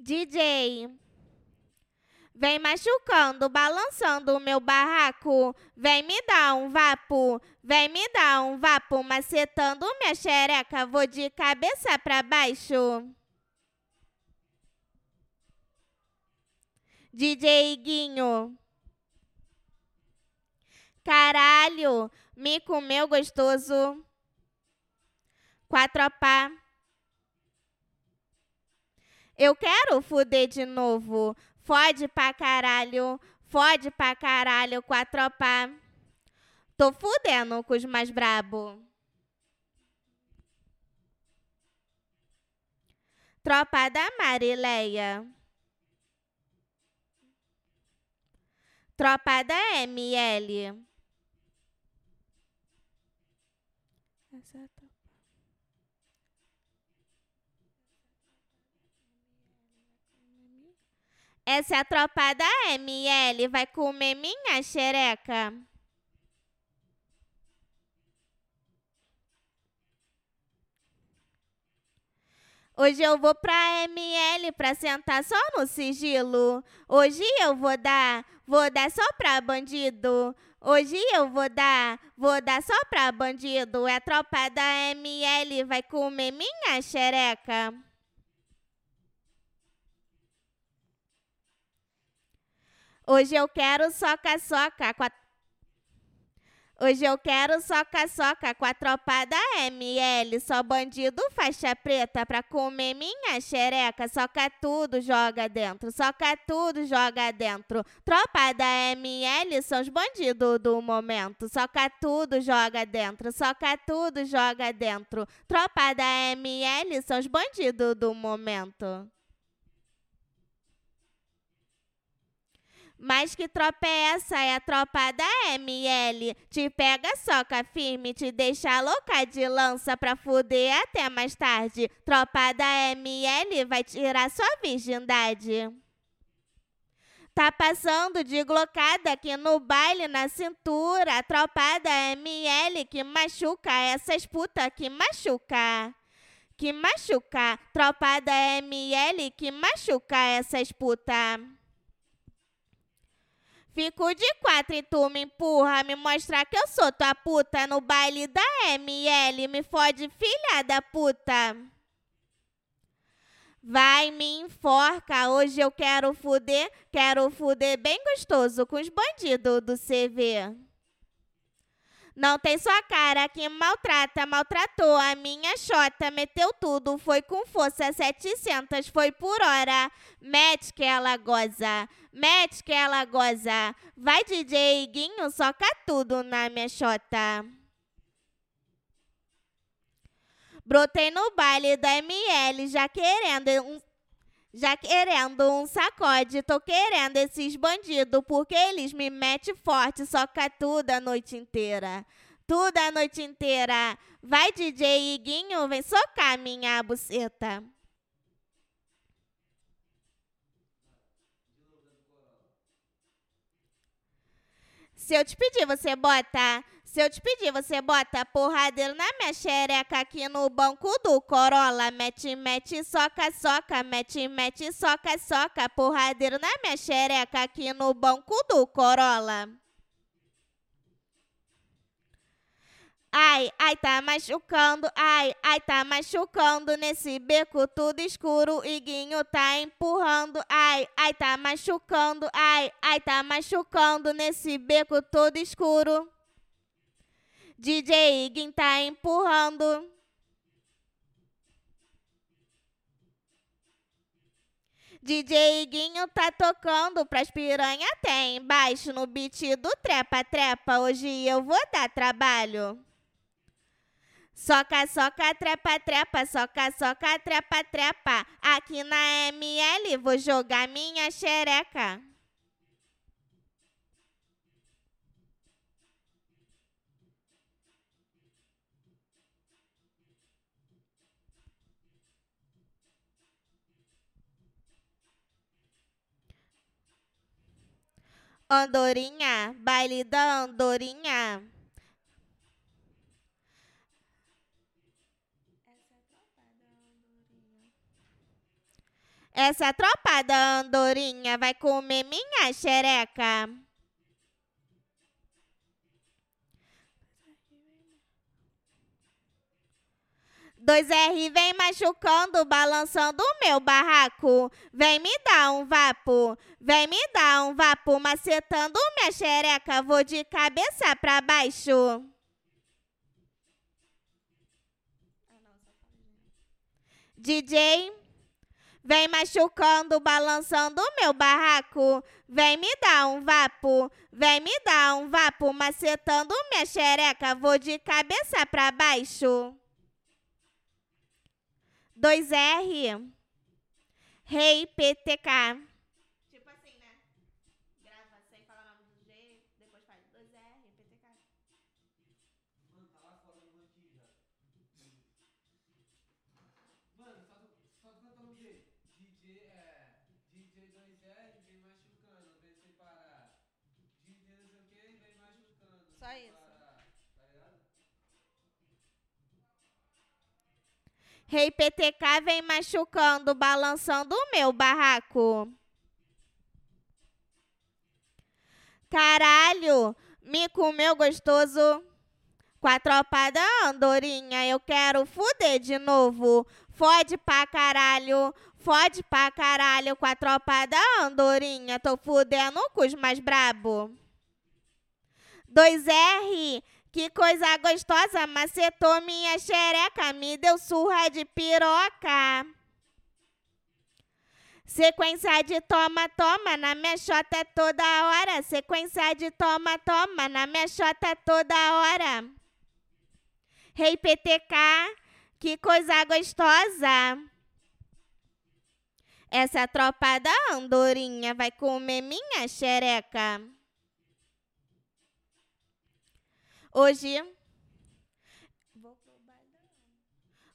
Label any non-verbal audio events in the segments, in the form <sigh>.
DJ. Vem machucando, balançando o meu barraco. Vem me dar um vapo, vem me dar um vapo, macetando minha xereca. Vou de cabeça pra baixo. DJ Guinho. Caralho, me comeu gostoso. Quatro pá. Eu quero fuder de novo. Fode pra caralho. Fode pra caralho com a tropa. Tô fudendo com os mais brabo. Tropa da Marileia. Tropa da ML. Essa é a tropa. Essa é a tropa da ML. Vai comer minha xereca. Hoje eu vou pra ML pra sentar só no sigilo. Hoje eu vou dar, vou dar só pra bandido. Hoje eu vou dar, vou dar só pra bandido. É a tropa da ML, vai comer minha xereca. Hoje eu quero soca-soca com a Hoje eu quero soca-soca com a tropa da ML. Só bandido faixa preta pra comer minha xereca. Soca tudo, joga dentro. Soca tudo, joga dentro. Tropa da ML são os bandidos do momento. Soca tudo, joga dentro. Soca tudo, joga dentro. Tropa da ML são os bandidos do momento. Mas que tropa é essa? É a tropa da ML. Te pega, soca firme, te deixa louca de lança pra fuder até mais tarde. Tropa da ML vai tirar sua virgindade. Tá passando de glocada aqui no baile na cintura. A tropa da ML que machuca essas puta que machuca. Que machuca. Tropa da ML que machuca essas puta. Fico de quatro e tu me empurra, me mostrar que eu sou tua puta no baile da ML, me fode filha da puta. Vai, me enforca, hoje eu quero fuder, quero fuder bem gostoso com os bandidos do CV. Não tem sua cara que maltrata, maltratou a minha xota, meteu tudo, foi com força 700, foi por hora. Mete que ela goza, mete que ela goza. Vai DJ Guinho, soca tudo na minha xota. Brotei no baile da ML, já querendo um já querendo um sacode, tô querendo esses bandidos, porque eles me metem forte, soca tudo a noite inteira. Tudo a noite inteira. Vai, DJ Iguinho, vem socar minha buceta. Se eu te pedir, você bota. Se eu te pedir, você bota porradeiro na minha xereca aqui no banco do Corolla. Mete, mete, soca, soca. Mete, mete, soca, soca. Porradeiro na minha xereca aqui no banco do Corolla. Ai, ai, tá machucando, ai, ai, tá machucando nesse beco tudo escuro. Iguinho tá empurrando, ai, ai, tá machucando, ai, ai, tá machucando nesse beco todo escuro. DJ Iguin tá empurrando. DJ Iguinho tá tocando pras piranha até embaixo no beat do trepa trepa. Hoje eu vou dar trabalho. Soca, soca, trepa, trepa, soca, soca, trepa, trepa. Aqui na ML vou jogar minha xereca. Andorinha, baile da Andorinha. Essa tropa da andorinha vai comer minha xereca. Dois R vem machucando, balançando o meu barraco. Vem me dar um vapo, vem me dar um vapo, macetando minha xereca. Vou de cabeça pra baixo. DJ, vem machucando, balançando o meu barraco. Vem me dar um vapo, vem me dar um vapo, macetando minha xereca. Vou de cabeça pra baixo. 2R. Rei PTK. Tipo assim, né? Grava sem falar o nome do G, depois faz 2R, PTK. Mano, tá lá fora no ranking já. Mano, só, só cantando o quê? DJ é. DJ 2R vem machucando, vem separar. DJ não sei o que, vem machucando. Só isso. separar. Tá ligado? Rei PTK vem machucando, balançando o meu barraco. Caralho, me comeu gostoso. Com a tropa da andorinha, eu quero fuder de novo. Fode pra caralho, fode pra caralho com a tropa da andorinha. Tô fudendo com os mais brabo. 2R, que coisa gostosa, macetou minha xereca, me deu surra de piroca. Sequência de toma, toma, na minha xota toda hora. Sequência de toma, toma, na minha xota toda hora. Rei PTK, que coisa gostosa. Essa tropa da andorinha vai comer minha xereca. Hoje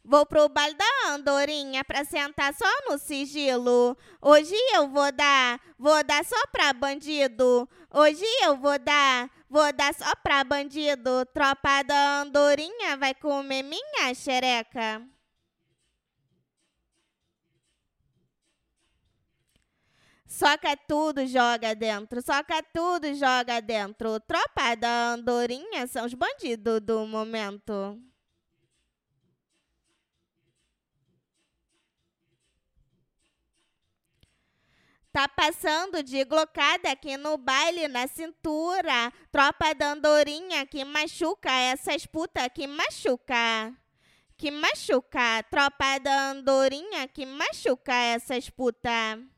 vou pro baile da andorinha pra sentar só no sigilo. Hoje eu vou dar, vou dar só pra bandido. Hoje eu vou dar, vou dar só pra bandido. Tropa da andorinha vai comer minha xereca. Soca tudo, joga dentro. Soca tudo, joga dentro. Tropa da andorinha são os bandidos do momento. Tá passando de glocada aqui no baile na cintura. Tropa da andorinha que machuca essas putas que machuca. Que machuca. Tropa da andorinha que machuca essas putas.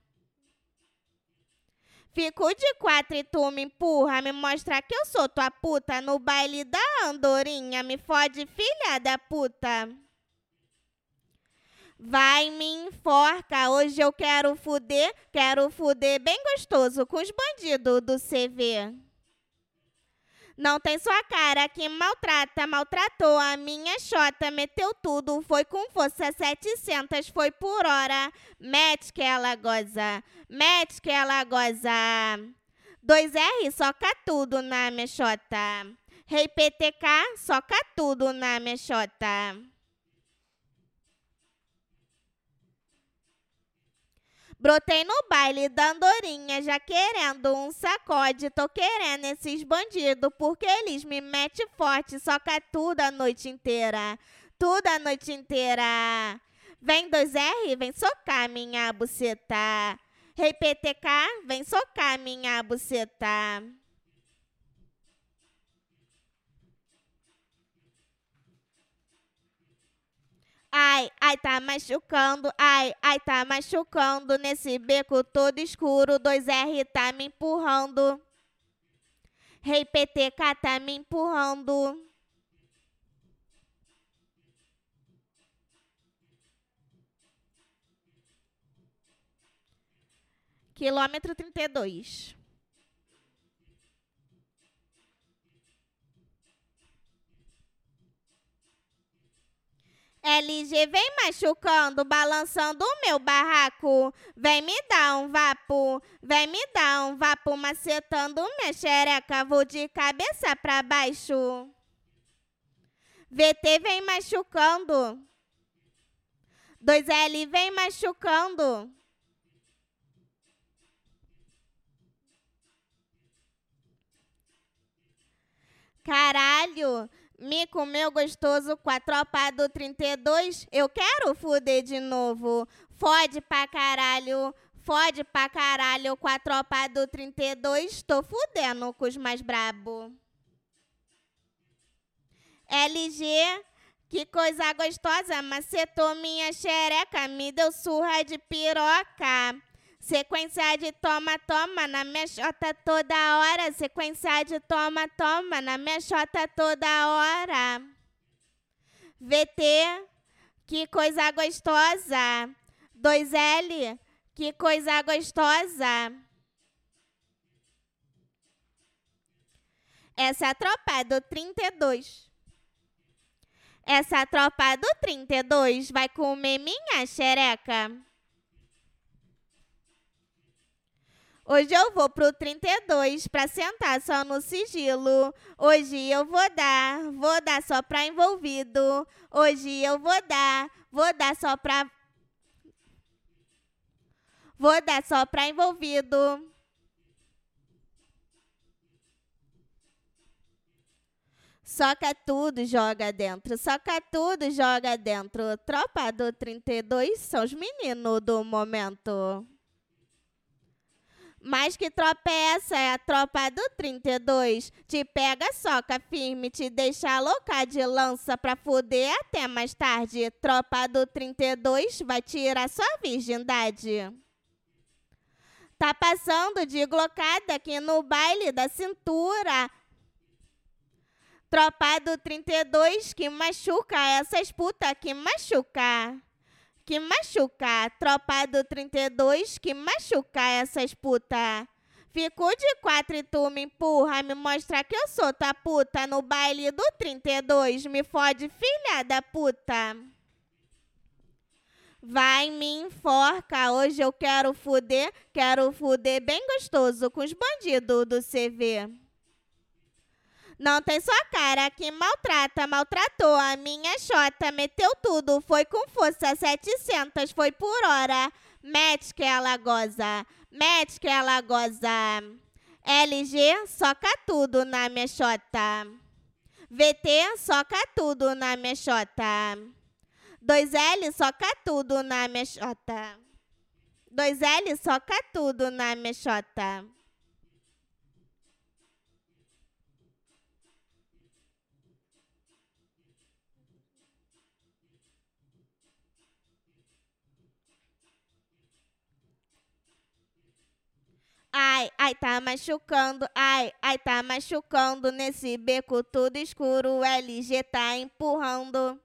Fico de quatro e tu me empurra, me mostra que eu sou tua puta no baile da andorinha, me fode filha da puta. Vai me enforca, hoje eu quero fuder, quero fuder bem gostoso com os bandidos do CV. Não tem sua cara que maltrata, maltratou a minha xota, meteu tudo, foi com força 700, foi por hora. Mete que ela goza, mete que ela goza. 2R, soca tudo na minha xota. Rei PTK, soca tudo na minha Brotei no baile da andorinha, já querendo um sacode. Tô querendo esses bandidos, porque eles me metem forte, soca tudo a noite inteira. Tudo a noite inteira. Vem 2R, vem socar minha buceta. Rei PTK, vem socar minha buceta. Ai, ai, tá machucando, ai, ai, tá machucando nesse beco todo escuro. 2R tá me empurrando. Rei PTK tá me empurrando. Quilômetro 32. LG vem machucando, balançando o meu barraco. Vem me dar um vapo, vem me dar um vapo, macetando minha xereca, vou de cabeça pra baixo. VT vem machucando. 2L vem machucando. Caralho, me comeu gostoso com a tropa do 32. Eu quero fuder de novo. Fode pra caralho, fode pra caralho com a tropa do 32. Tô fudendo com os mais brabo. LG, que coisa gostosa, macetou minha xereca, me deu surra de piroca. Sequência de toma, toma na minha xota toda hora. Sequência de toma, toma na minha xota toda hora. VT, que coisa gostosa. 2L, que coisa gostosa. Essa é a tropa do 32. Essa tropa do 32 vai comer minha xereca. Hoje eu vou pro 32 para sentar só no sigilo. Hoje eu vou dar, vou dar só para envolvido. Hoje eu vou dar, vou dar só para Vou dar só para envolvido. Soca tudo, joga dentro. Soca tudo, joga dentro. Tropa do 32 são os meninos do momento. Mas que tropa é essa? É a tropa do 32. Te pega, soca firme, te deixa louca de lança pra fuder até mais tarde. Tropa do 32 vai tirar sua virgindade. Tá passando de glocada aqui no baile da cintura. Tropa do 32 que machuca essas putas que machuca que machuca. Tropa do 32 que machuca essas puta. Fico de quatro e tu me empurra, me mostra que eu sou tua puta. No baile do 32, me fode, filha da puta. Vai, me enforca, hoje eu quero fuder, quero fuder bem gostoso com os bandidos do CV. Não tem sua cara que maltrata, maltratou a minha xota, meteu tudo, foi com força, 700, foi por hora. Mete que ela goza, mete que ela goza. LG, soca tudo na minha xota. VT, soca tudo na minha xota. 2L, soca tudo na minha xota. 2L, soca tudo na minha xota. Ai, ai, tá machucando, ai, ai, tá machucando. Nesse beco tudo escuro, o LG tá empurrando.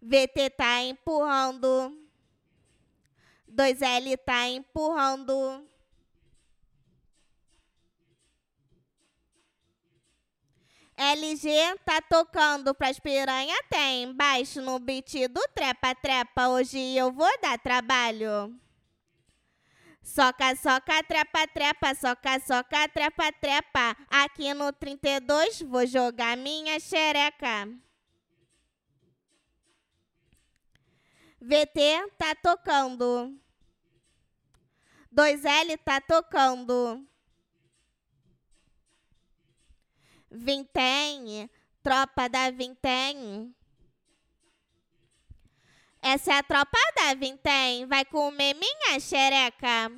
VT tá empurrando. 2L tá empurrando. LG tá tocando pras piranha até embaixo no beat do trepa-trepa. Hoje eu vou dar trabalho. Soca, soca, trepa, trepa, soca, soca, trepa, trepa. Aqui no 32 vou jogar minha xereca. VT tá tocando. 2L tá tocando. Vintém, tropa da Vintém. Essa é a tropa da Vintém. Vai comer minha xereca.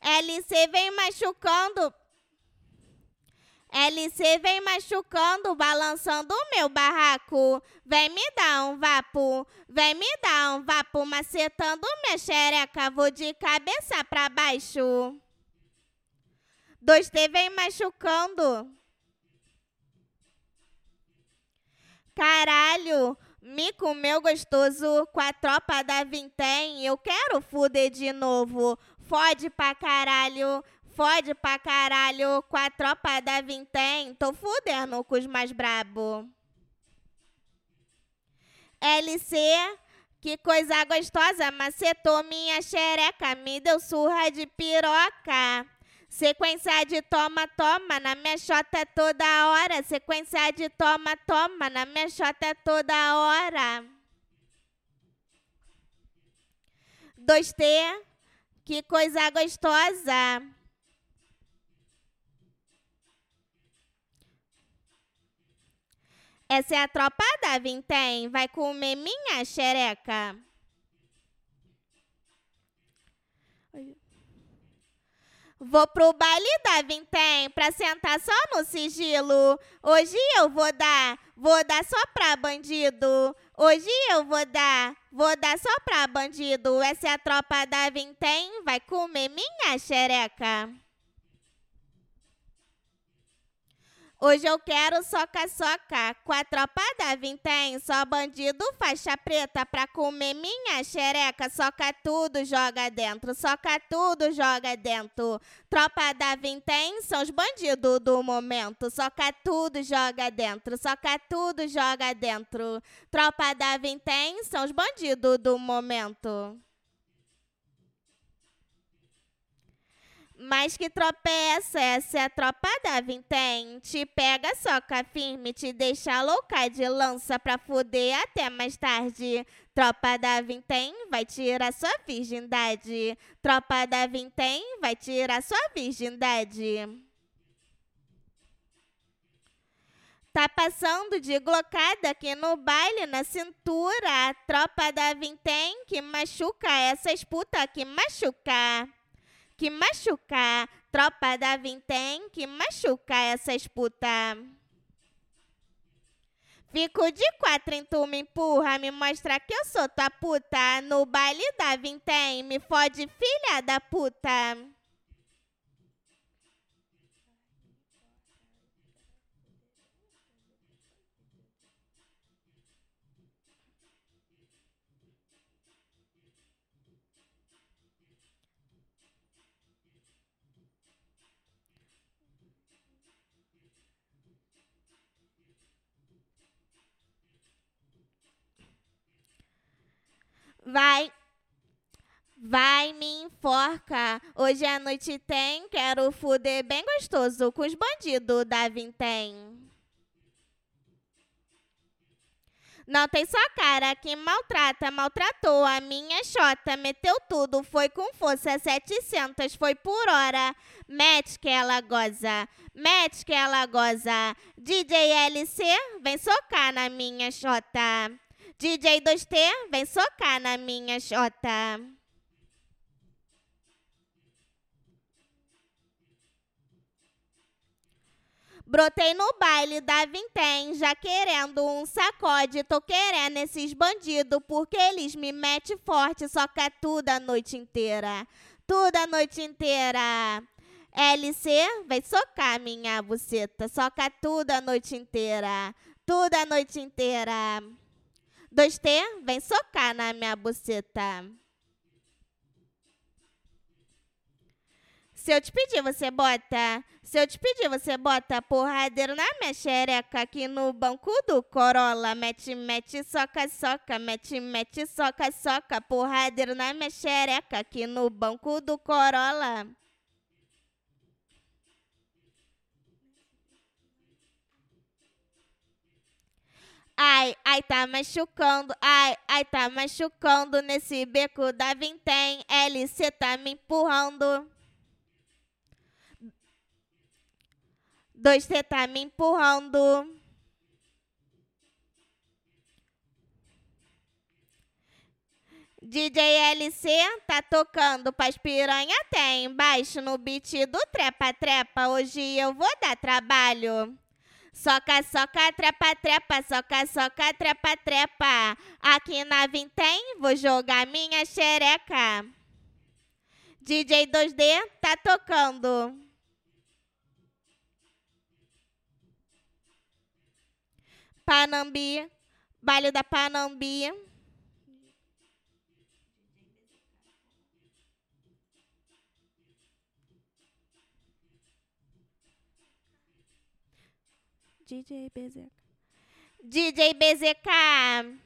LC vem machucando. LC vem machucando, balançando o meu barraco. Vem me dar um vapo, vem me dar um vapo, macetando minha xereca. Vou de cabeça pra baixo. 2T vem machucando. Caralho, me comeu gostoso com a tropa da Vintém. Eu quero fuder de novo. Fode pra caralho, fode pra caralho com a tropa da Vintém. Tô fudendo com os mais brabo. LC, que coisa gostosa, macetou minha xereca, me deu surra de piroca. Sequência de toma, toma, na minha é toda hora. Sequência de toma, toma, na minha é toda hora. 2T, que coisa gostosa. Essa é a tropa da Vintém, vai comer minha xereca. Vou pro baile da Vintém pra sentar só no sigilo. Hoje eu vou dar, vou dar só pra bandido. Hoje eu vou dar, vou dar só pra bandido. Essa é a tropa da Vintém, vai comer minha xereca. Hoje eu quero soca-soca com a tropa da Vintém. Só bandido faixa preta pra comer minha xereca. Soca tudo, joga dentro. Soca tudo, joga dentro. Tropa da Vintém são os bandidos do momento. Soca tudo, joga dentro. Soca tudo, joga dentro. Tropa da Vintém são os bandidos do momento. Mas que tropeça, essa é a tropa da vintém. Te pega, soca firme, te deixa louca de lança pra fuder até mais tarde. Tropa da vintém vai tirar sua virgindade. Tropa da vintém vai tirar sua virgindade. Tá passando de glocada aqui no baile na cintura. Tropa da vintém que machuca essas puta que machuca que machucar. Tropa da Vintém que machuca essas puta. Fico de quatro em tu me empurra, me mostra que eu sou tua puta. No baile da Vintém, me fode filha da puta. Vai, vai me enforca. Hoje à noite tem, quero fuder bem gostoso com os bandidos da Vintém. Não tem só cara que maltrata, maltratou a minha xota, meteu tudo, foi com força, 700, foi por hora. Mete que ela goza, mete que ela goza. DJ LC, vem socar na minha xota. DJ 2T, vem socar na minha xota. Brotei no baile da Vintém, já querendo um sacode. Tô querendo esses bandidos, porque eles me metem forte, soca tudo a noite inteira. Tudo a noite inteira. LC, vem socar minha buceta, soca tudo a noite inteira. Tudo a noite inteira. 2T, vem socar na minha buceta. Se eu te pedir, você bota. Se eu te pedir, você bota porradeiro na minha xereca aqui no banco do Corolla. Mete, mete, soca, soca. Mete, mete, soca, soca. Porradeiro na minha xereca aqui no banco do Corolla. Ai, ai, tá machucando. Ai, ai, tá machucando nesse beco da vintém. LC tá me empurrando. Dois C tá me empurrando. DJ LC tá tocando pras piranha até embaixo no beat do trepa trepa. Hoje eu vou dar trabalho. Soca, soca, trepa, trepa, soca, soca, trepa, trepa. Aqui na Vintém vou jogar minha xereca. DJ 2D tá tocando. Panambi, baile da Panambi. DJ BZK. DJ BZK.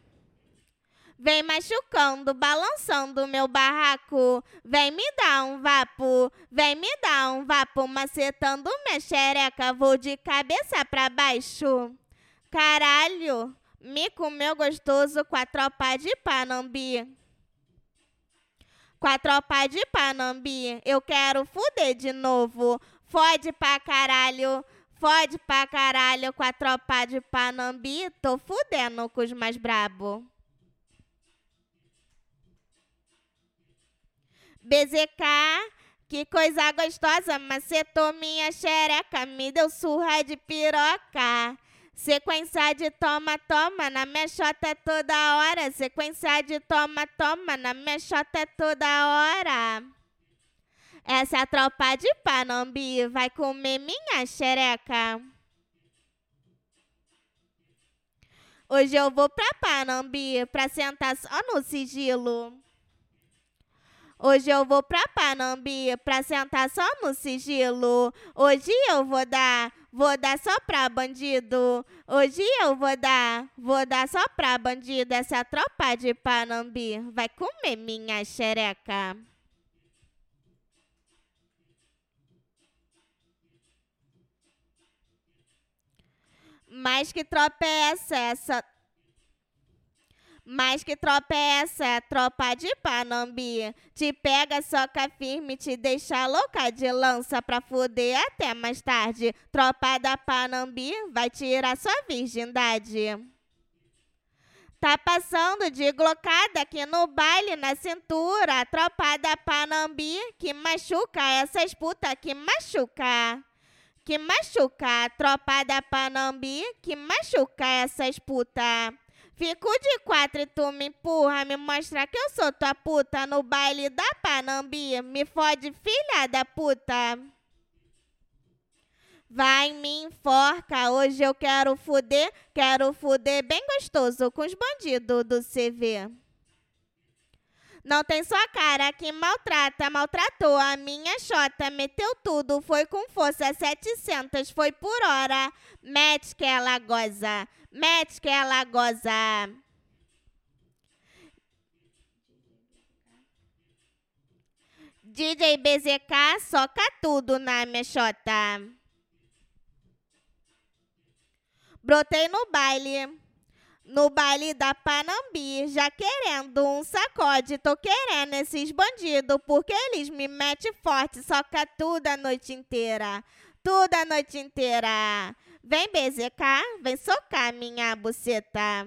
Vem machucando, balançando meu barraco. Vem me dar um vapo, vem me dar um vapo, macetando minha xereca. Vou de cabeça pra baixo. Caralho, me comeu gostoso com a tropa de Panambi. Com a tropa de Panambi, eu quero fuder de novo. Fode pra caralho. Fode pra caralho com a tropa de Panambi, tô fudendo com os mais brabo. BZK, que coisa gostosa, macetou minha xereca, me deu surra de piroca. Sequência de toma, toma, na minha chota toda hora. Sequência de toma, toma, na minha chota toda hora. Essa é tropa de Panambi vai comer minha xereca. Hoje eu vou pra Panambi pra sentar só no sigilo. Hoje eu vou pra Panambi pra sentar só no sigilo. Hoje eu vou dar, vou dar só pra bandido. Hoje eu vou dar, vou dar só pra bandido. Essa tropa de Panambi vai comer minha xereca. Mas que tropa é essa? Essa mas que tropa é essa? Tropa de Panambi. Te pega, soca firme, te deixa louca de lança pra fuder até mais tarde. Tropa da Panambi vai tirar sua virgindade. Tá passando de glocada aqui no baile na cintura. Tropa da Panambi que machuca essas putas que machuca. Que machuca. Tropa da Panambi que machuca essas putas. Fico de quatro e tu me empurra, me mostra que eu sou tua puta no baile da Panambi. Me fode, filha da puta. Vai, me enforca, hoje eu quero fuder, quero fuder bem gostoso com os bandidos do CV. Não tem sua cara que maltrata, maltratou a minha chota, meteu tudo, foi com força, 700, foi por hora. Mete que ela goza, mete que ela goza. DJ BZK soca tudo na minha chota. Brotei no baile no baile da Panambi, já querendo um sacode. Tô querendo esses bandidos, porque eles me metem forte, soca tudo a noite inteira. Tudo a noite inteira. Vem BZK, vem socar minha buceta.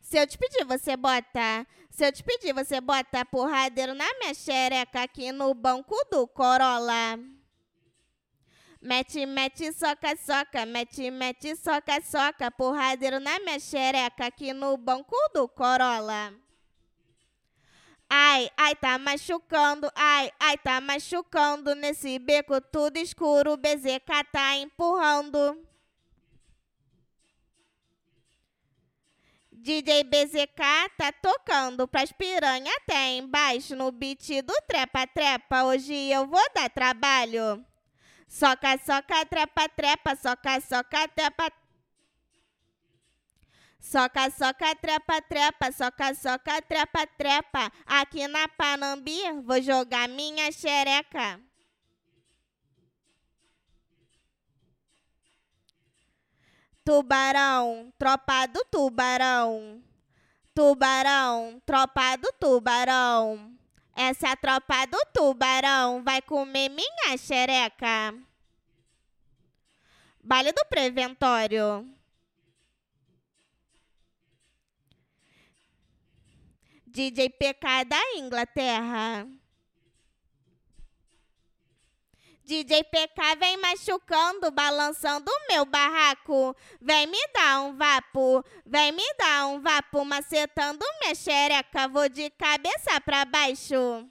Se eu te pedir, você bota. Se eu te pedir, você bota porradeiro na minha xereca aqui no banco do Corolla. Mete, mete, soca, soca, mete, mete, soca, soca, porradeiro na minha xereca aqui no banco do Corolla. Ai, ai, tá machucando, ai, ai, tá machucando nesse beco tudo escuro, o BZK tá empurrando. DJ BZK tá tocando pras piranha até embaixo no beat do trepa trepa. Hoje eu vou dar trabalho. Soca, soca, trepa, trepa, soca, soca, trepa. Soca, soca, trepa, trepa, soca, soca, trepa, trepa. Aqui na Panambi vou jogar minha xereca. Tubarão, tropa do tubarão. Tubarão, tropa do tubarão. Essa tropa do tubarão vai comer minha xereca. Baile do preventório. DJ PK da Inglaterra. DJ PK vem machucando, balançando o meu barraco. Vem me dar um vapo, vem me dar um vapo, macetando minha xereca. Vou de cabeça pra baixo.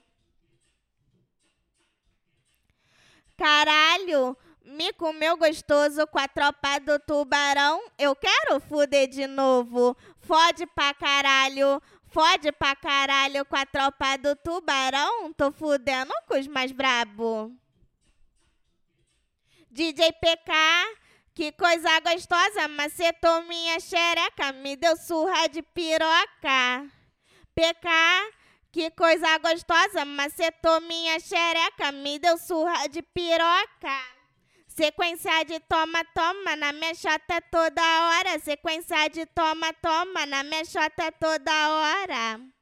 Caralho, me comeu gostoso com a tropa do tubarão. Eu quero fuder de novo. Fode pra caralho. Fode pra caralho com a tropa do tubarão. Tô fudendo com os mais brabo. DJ PK, que coisa gostosa, macetou minha xereca, me deu surra de piroca. PK, que coisa gostosa, macetou minha xereca, me deu surra de piroca. Sequência de toma, toma, na minha chata toda hora. Sequência de toma, toma, na minha chata toda hora.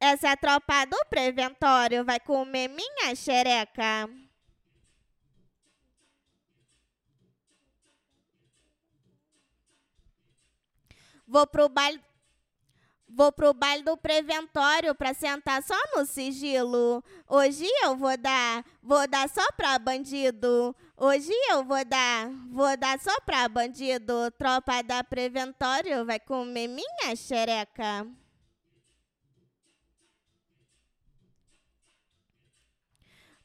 Essa é tropa do preventório, vai comer minha xereca. Vou pro baile Vou pro baile do preventório pra sentar só no sigilo. Hoje eu vou dar, vou dar só pra bandido. Hoje eu vou dar, vou dar só pra bandido. Tropa da preventório vai comer minha xereca.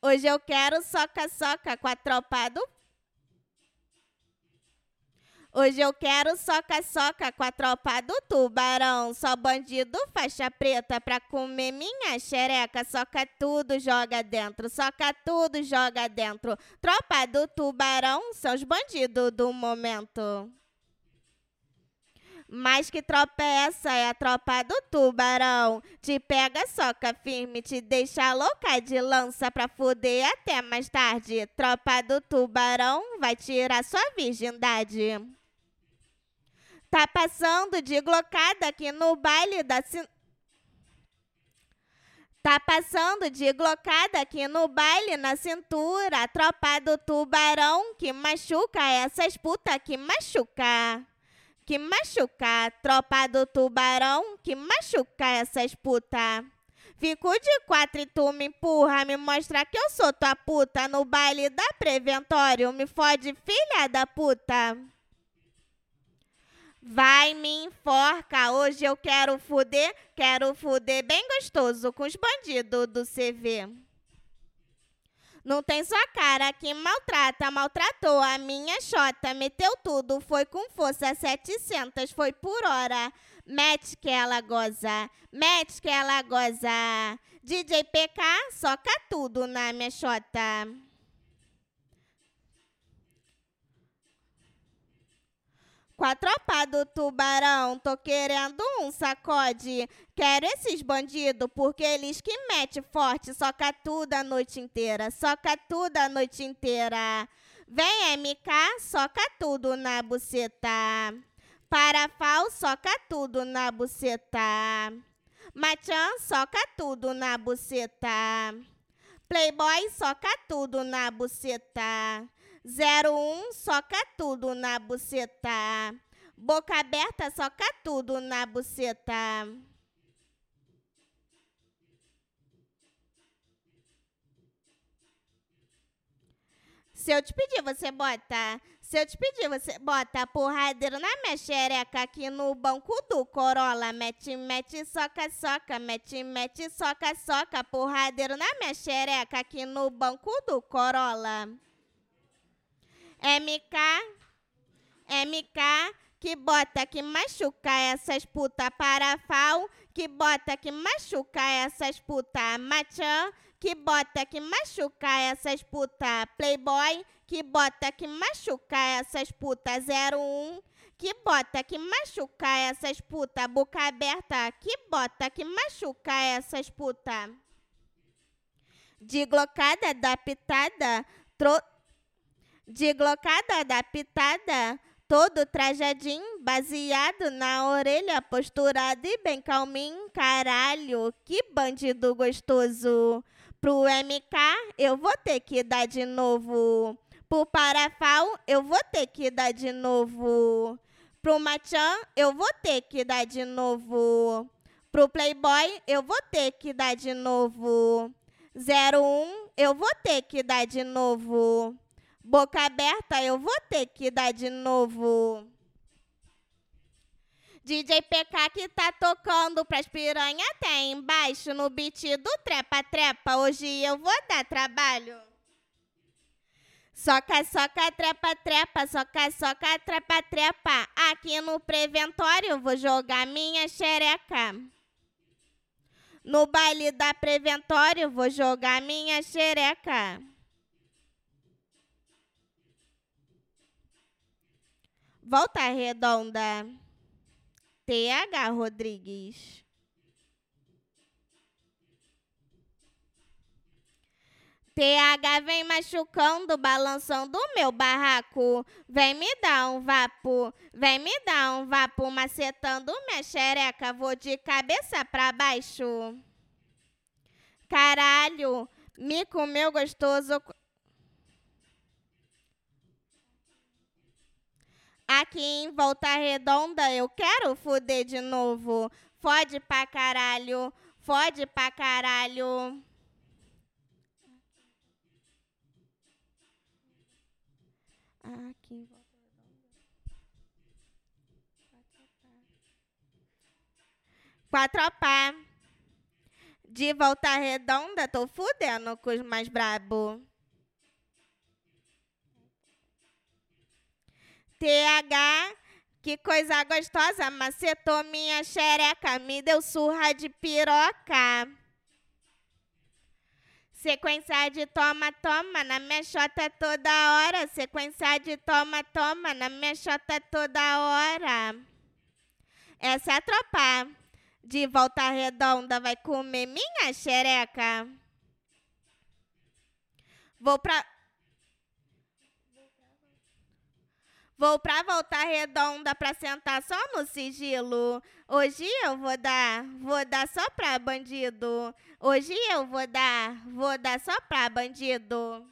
Hoje eu quero soca-soca com a tropa do Hoje eu quero soca-soca com a tropa do tubarão. Só bandido faixa preta pra comer minha xereca. Soca tudo, joga dentro. Soca tudo, joga dentro. Tropa do tubarão são os bandidos do momento. Mas que tropa é essa? É a tropa do tubarão. Te pega, soca firme, te deixa louca de lança pra fuder até mais tarde. Tropa do tubarão vai tirar sua virgindade. Tá passando de glocada aqui no baile da. Tá passando de glocada aqui no baile na cintura. Tropa do tubarão que machuca essas puta que machuca. Que machuca. Tropa do tubarão que machuca essas puta. Fico de quatro e tu me empurra, me mostra que eu sou tua puta. No baile da Preventório, me fode filha da puta. Vai me enforca, hoje eu quero fuder, quero fuder bem gostoso com os bandidos do CV. Não tem sua cara que maltrata, maltratou a minha xota, meteu tudo, foi com força 700, foi por hora. Mete que ela goza, mete que ela goza. DJ PK, soca tudo na minha xota. Com a tropa do tubarão, tô querendo um sacode. Quero esses bandidos, porque eles que mete forte, soca tudo a noite inteira, soca tudo a noite inteira. Vem MK, soca tudo na buceta. Parafal, soca tudo na buceta. Machan, soca tudo na buceta. Playboy, soca tudo na buceta. 01, soca tudo na buceta. Boca aberta, soca tudo na buceta. Se eu te pedir, você bota. Se eu te pedir, você bota porradeiro na minha xereca aqui no banco do Corolla. Mete, mete, soca, soca. Mete, mete, soca, soca. Porradeiro na minha xereca aqui no banco do Corolla. MK, MK, que bota que machuca essas puta parafal, que bota que machuca essas puta machan, que bota que machuca essas puta playboy, que bota que machuca essas puta 01, que bota que machuca essas puta boca aberta, que bota que machuca essas puta de glocada adaptada, tro de glocada adaptada, todo trajadinho, baseado na orelha, posturado e bem calminho, caralho, que bandido gostoso. Pro MK eu vou ter que dar de novo. Pro Parafal eu vou ter que dar de novo. Pro Machan eu vou ter que dar de novo. Pro Playboy eu vou ter que dar de novo. 01 eu vou ter que dar de novo. Boca aberta, eu vou ter que dar de novo. DJ PK que tá tocando pras piranha até embaixo no beat do Trepa Trepa. Hoje eu vou dar trabalho. Soca, soca, trepa, trepa, soca, soca, trepa, trepa. Aqui no preventório vou jogar minha xereca. No baile da preventório vou jogar minha xereca. Volta Redonda. TH Rodrigues. TH vem machucando, balançando o meu barraco. Vem me dar um vapo, vem me dar um vapo, macetando minha xereca. Vou de cabeça pra baixo. Caralho, me comeu gostoso. Aqui em Volta Redonda eu quero fuder de novo. Fode pra caralho, fode pra caralho. Aqui em Volta Quatro pá. De Volta Redonda, tô fudendo com os mais brabo. TH, que coisa gostosa, macetou minha xereca, me deu surra de piroca. Sequência de toma, toma, na minha chota toda hora. Sequência de toma, toma, na minha chota toda hora. Essa é a tropa. De volta redonda vai comer minha xereca. Vou pra. Vou pra voltar redonda pra sentar só no sigilo. Hoje eu vou dar, vou dar só pra bandido. Hoje eu vou dar, vou dar só pra bandido.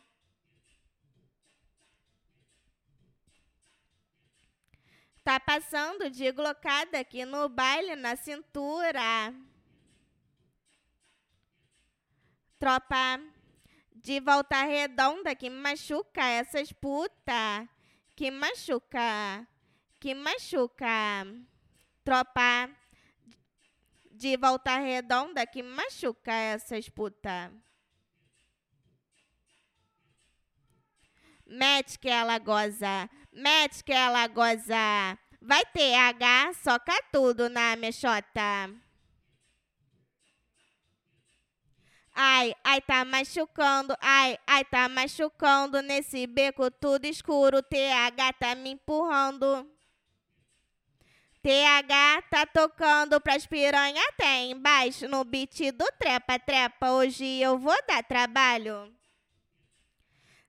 Tá passando de glocada aqui no baile na cintura. Tropa de volta redonda que machuca essas puta que machuca, que machuca. Tropa de volta redonda que machuca essas puta. Mete que ela goza, mete que ela goza. Vai ter H, soca tudo na mexota. Ai, ai, tá machucando, ai, ai, tá machucando nesse beco tudo escuro. TH tá me empurrando. TH tá tocando pras piranha até embaixo no beat do trepa trepa. Hoje eu vou dar trabalho.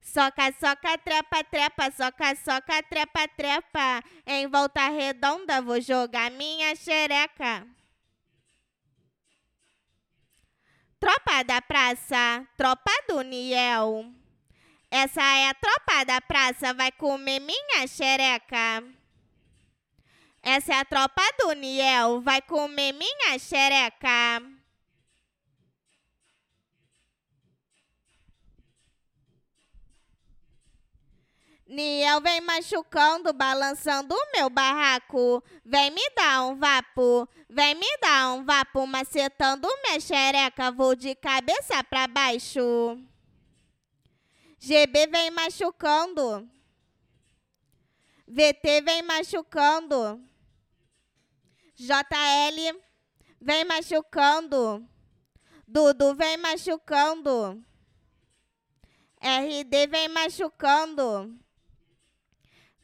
Soca, soca, trepa, trepa, soca, soca, trepa, trepa. Em volta redonda vou jogar minha xereca. Tropa da praça, tropa do Niel. Essa é a tropa da praça, vai comer minha xereca. Essa é a tropa do Niel, vai comer minha xereca. Niel vem machucando, balançando o meu barraco. Vem me dar um vapo, vem me dar um vapo, macetando minha xereca. Vou de cabeça pra baixo. GB vem machucando. VT vem machucando. JL vem machucando. Dudu vem machucando. RD vem machucando.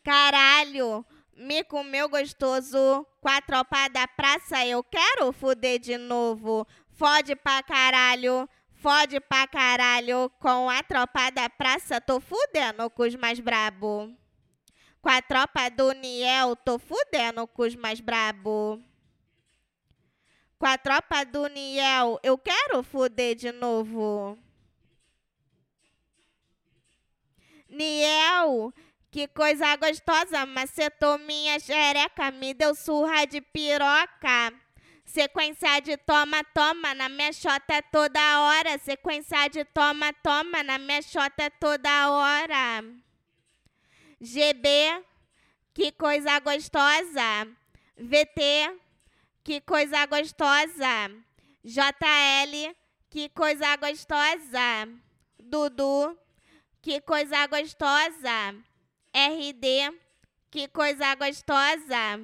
Caralho, me comeu gostoso. Com a tropa da praça eu quero fuder de novo. Fode pra caralho, fode pra caralho. Com a tropa da praça tô fudendo com os mais brabo. Com a tropa do Niel tô fudendo com os mais brabo. Com a tropa do Niel eu quero fuder de novo. Niel, que coisa gostosa, macetou minha xereca, me deu surra de piroca. Sequência de toma, toma, na minha chota toda hora. Sequência de toma, toma, na minha chota toda hora. GB, que coisa gostosa. VT, que coisa gostosa. JL, que coisa gostosa. Dudu, que coisa gostosa. RD, que coisa gostosa.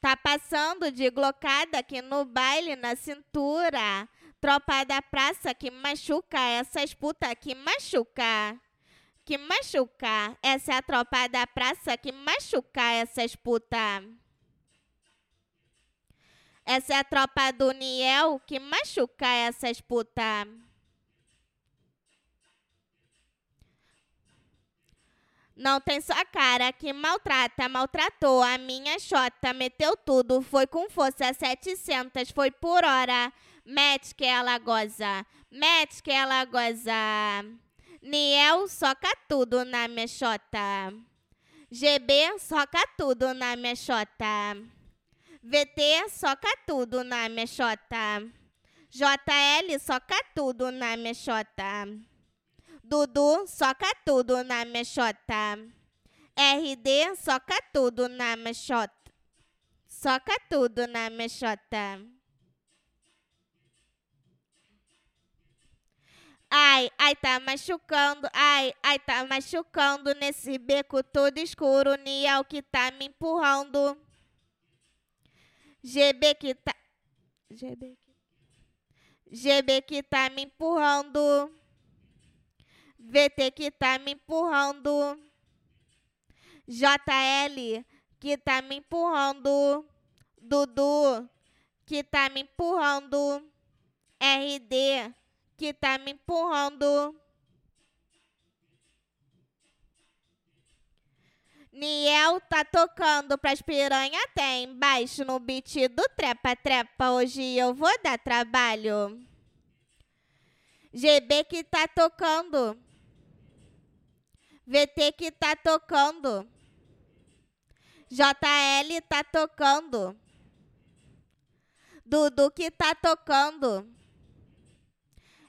Tá passando de glocada aqui no baile na cintura. Tropa da praça que machuca essas puta que machuca. Que machuca. Essa é a tropa da praça que machuca essas puta. Essa é a tropa do Niel que machuca essas puta. Não tem sua cara que maltrata, maltratou a minha chota, meteu tudo, foi com força 700, foi por hora. Mete que ela goza, mete que ela goza. Niel soca tudo na minha chota. GB soca tudo na minha chota. VT soca tudo na chota. JL soca tudo na chota. Dudu soca tudo na chota. RD soca tudo na chota. Soca tudo na chota. Ai, ai, tá machucando, ai, ai, tá machucando nesse beco todo escuro, Niel que tá me empurrando. GB que tá. Que. GB que tá me empurrando. VT que tá me empurrando. JL que tá me empurrando. Dudu que tá me empurrando. RD que tá me empurrando. Niel tá tocando pras piranha até embaixo no beat do Trepa Trepa. Hoje eu vou dar trabalho. GB que tá tocando. VT que tá tocando. JL tá tocando. Dudu que tá tocando.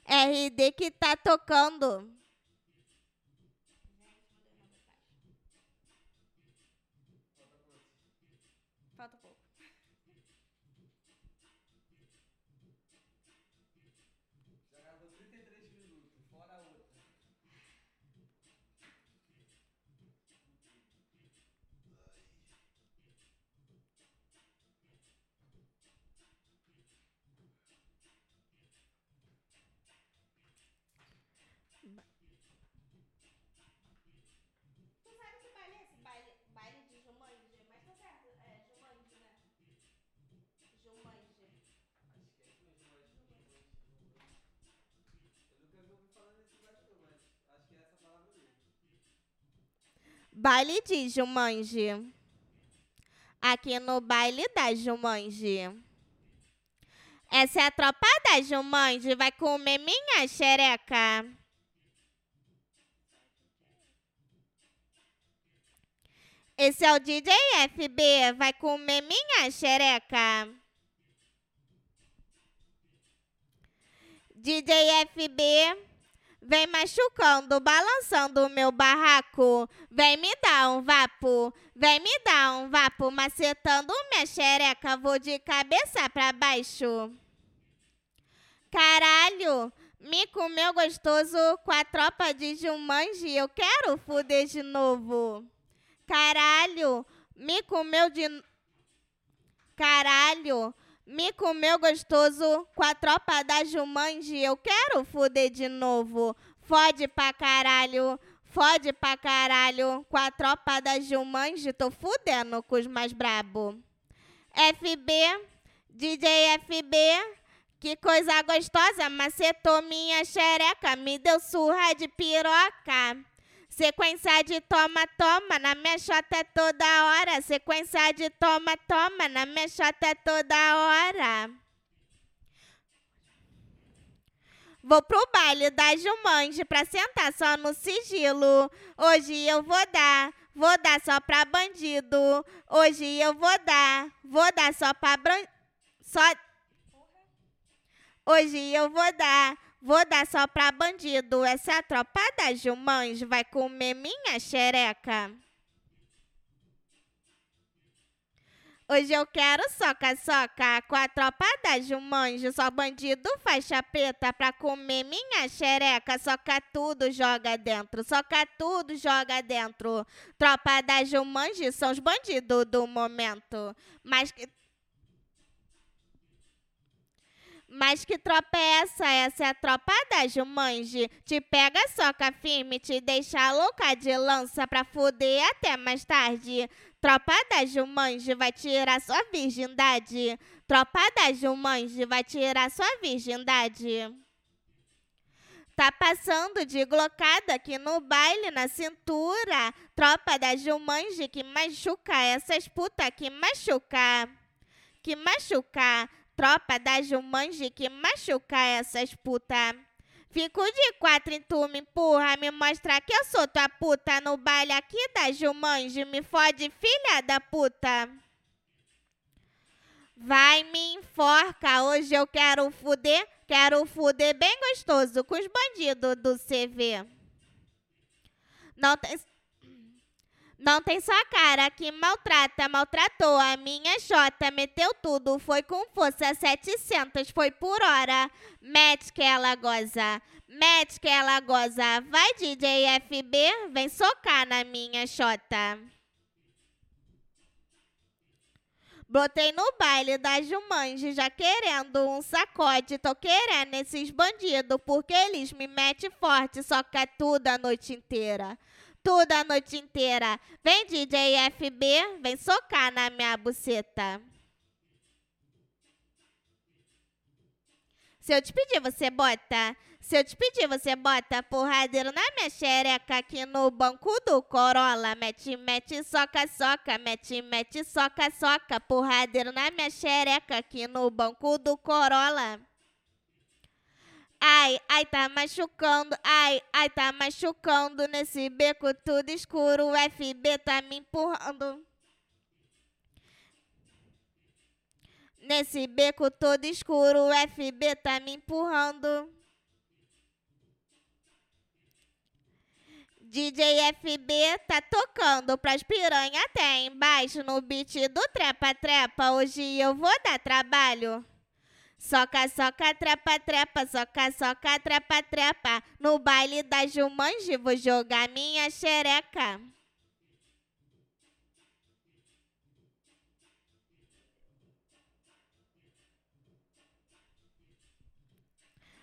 RD que tá tocando. Falta pouco. Já gravou 33 minutos, fora a outra. Tu sabe que baile é esse? Baile, baile de Jumanji? Mas tá certo, é Jumanji, né? Jumanji. Acho que é isso mesmo, mas Jumanji, Jumanji. Eu nunca vi ouvi falar nesse baile não, mas acho que é essa palavra mesmo. Baile de Jumanji. Aqui no baile da Jumanji. Essa é a tropa da Jumanji. Vai comer minha xereca. Esse é o DJ FB. Vai comer minha xereca. DJ FB. Vem machucando, balançando o meu barraco. Vem me dar um vapo, vem me dar um vapo, macetando minha xereca. Vou de cabeça pra baixo. Caralho, me comeu gostoso com a tropa de Jumanji. Eu quero fuder de novo. Caralho, me comeu de. Caralho, me comeu gostoso com a tropa da Jumanji. Eu quero fuder de novo. Fode pra caralho. Fode pra caralho. Com a tropa da Jumanji, tô fudendo com os mais brabo. FB, DJ FB. Que coisa gostosa, macetou minha xereca. Me deu surra de piroca. Sequência de toma, toma, na minha chota é toda hora. Sequência de toma, toma, na minha chota é toda hora. Vou pro baile da Jumanji pra sentar só no sigilo. Hoje eu vou dar, vou dar só pra bandido. Hoje eu vou dar, vou dar só pra bran... só Hoje eu vou dar, vou dar só pra bandido. Essa tropa da Jumanji vai comer minha xereca. Hoje eu quero soca-soca com a tropa da Jumanji. Só bandido faixa preta pra comer minha xereca. Soca tudo, joga dentro. Soca tudo, joga dentro. Tropa da Jumanji são os bandidos do momento. Mas que Mas que tropa é essa? Essa é a tropa da Jumanji. Te pega, soca firme, te deixa louca de lança pra fuder até mais tarde. Tropa da Jumanji vai tirar sua virgindade. Tropa da Jumanji vai tirar sua virgindade. Tá passando de glocada aqui no baile na cintura. Tropa da Jumanji que machuca essas puta que machuca. Que machuca. Tropa da Jumanji que machuca essas puta. Fico de quatro e tu me empurra, me mostra que eu sou tua puta no baile aqui da Jumanji. Me fode, filha da puta. Vai me enforca, hoje eu quero fuder, quero fuder bem gostoso com os bandidos do CV. Não tem, não tem só cara que maltrata, maltratou a minha xota, meteu tudo, foi com força 700, foi por hora. Mete que ela goza, mete que ela goza. Vai DJ FB, vem socar na minha xota. Botei no baile da Jumanji, já querendo um sacode. Tô querendo esses bandidos, porque eles me metem forte, soca tudo a noite inteira. Tudo a noite inteira. Vem DJ FB, vem socar na minha buceta. Se eu te pedir, você bota. Se eu te pedir, você bota porradeiro na minha xereca aqui no banco do Corolla. Mete, mete, soca, soca. Mete, mete, soca, soca. Porradeiro na minha xereca aqui no banco do Corolla. Ai, ai, tá machucando, ai, ai, tá machucando nesse beco tudo escuro. O FB tá me empurrando. Nesse beco todo escuro, o FB tá me empurrando. DJ FB tá tocando pras piranha até embaixo no beat do Trepa Trepa. Hoje eu vou dar trabalho. Soca, soca, trepa, trepa, soca, soca, trepa, trepa. No baile da Jumanji vou jogar minha xereca.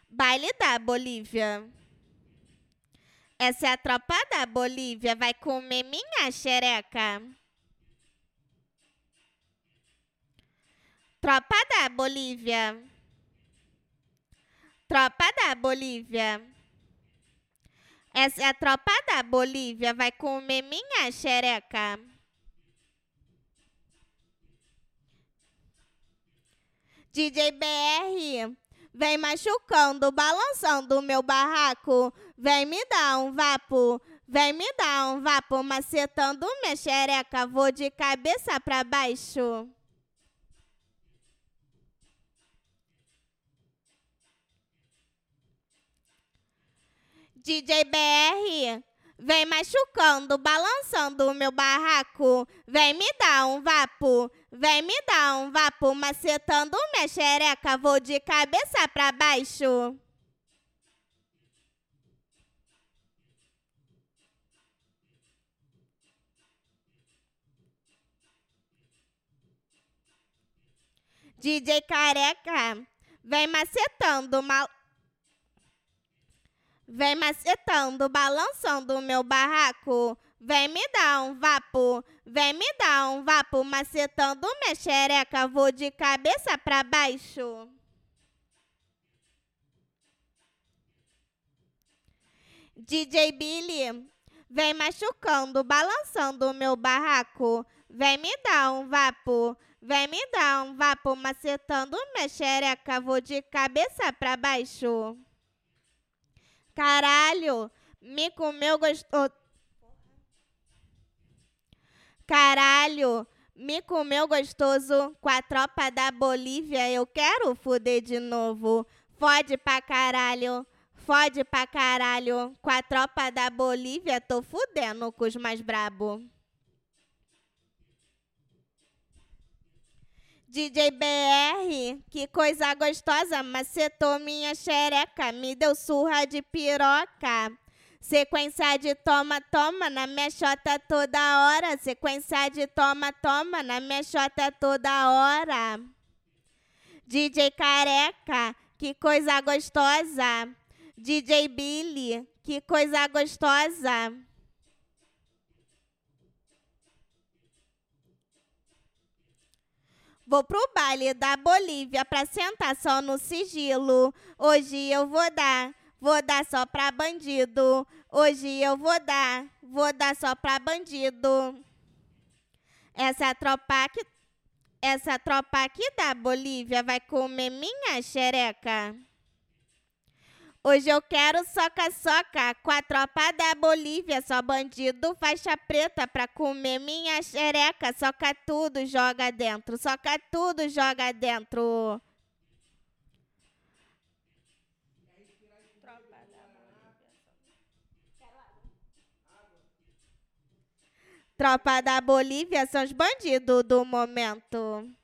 Baile da Bolívia. Essa é a tropa da Bolívia. Vai comer minha xereca. Tropa da Bolívia. Tropa da Bolívia. Essa é a tropa da Bolívia. Vai comer minha xereca. DJ BR. Vem machucando, balançando meu barraco. Vem me dar um vapo. Vem me dar um vapo, macetando minha xereca. Vou de cabeça pra baixo. DJ BR, vem machucando, balançando o meu barraco. Vem me dar um vapo, vem me dar um vapo, macetando minha xereca. Vou de cabeça pra baixo. DJ careca, vem macetando, mal... Vem macetando, balançando o meu barraco. Vem me dar um vapo, vem me dar um vapo, macetando minha xereca. Vou de cabeça pra baixo. DJ Billy, vem machucando, balançando o meu barraco. Vem me dar um vapo, vem me dar um vapo, macetando minha xereca. Vou de cabeça pra baixo. Caralho, me comeu gostoso. Caralho, me comeu gostoso com a tropa da Bolívia. Eu quero fuder de novo. Fode pra caralho. Fode pra caralho. Com a tropa da Bolívia, tô fudendo com os mais brabo. DJ BR, que coisa gostosa, macetou minha xereca, me deu surra de piroca. Sequência de toma, toma na minha xota toda hora. Sequência de toma, toma na minha xota toda hora. DJ Careca, que coisa gostosa. DJ Billy, que coisa gostosa. Vou pro baile da Bolívia pra sentar só no sigilo. Hoje eu vou dar, vou dar só pra bandido. Hoje eu vou dar, vou dar só pra bandido. Essa tropa aqui, essa tropa aqui da Bolívia vai comer minha xereca. Hoje eu quero soca-soca com a tropa da Bolívia, só bandido faixa preta pra comer minha xereca. Soca tudo, joga dentro, soca tudo, joga dentro. Tropa da Bolívia são os bandidos do momento.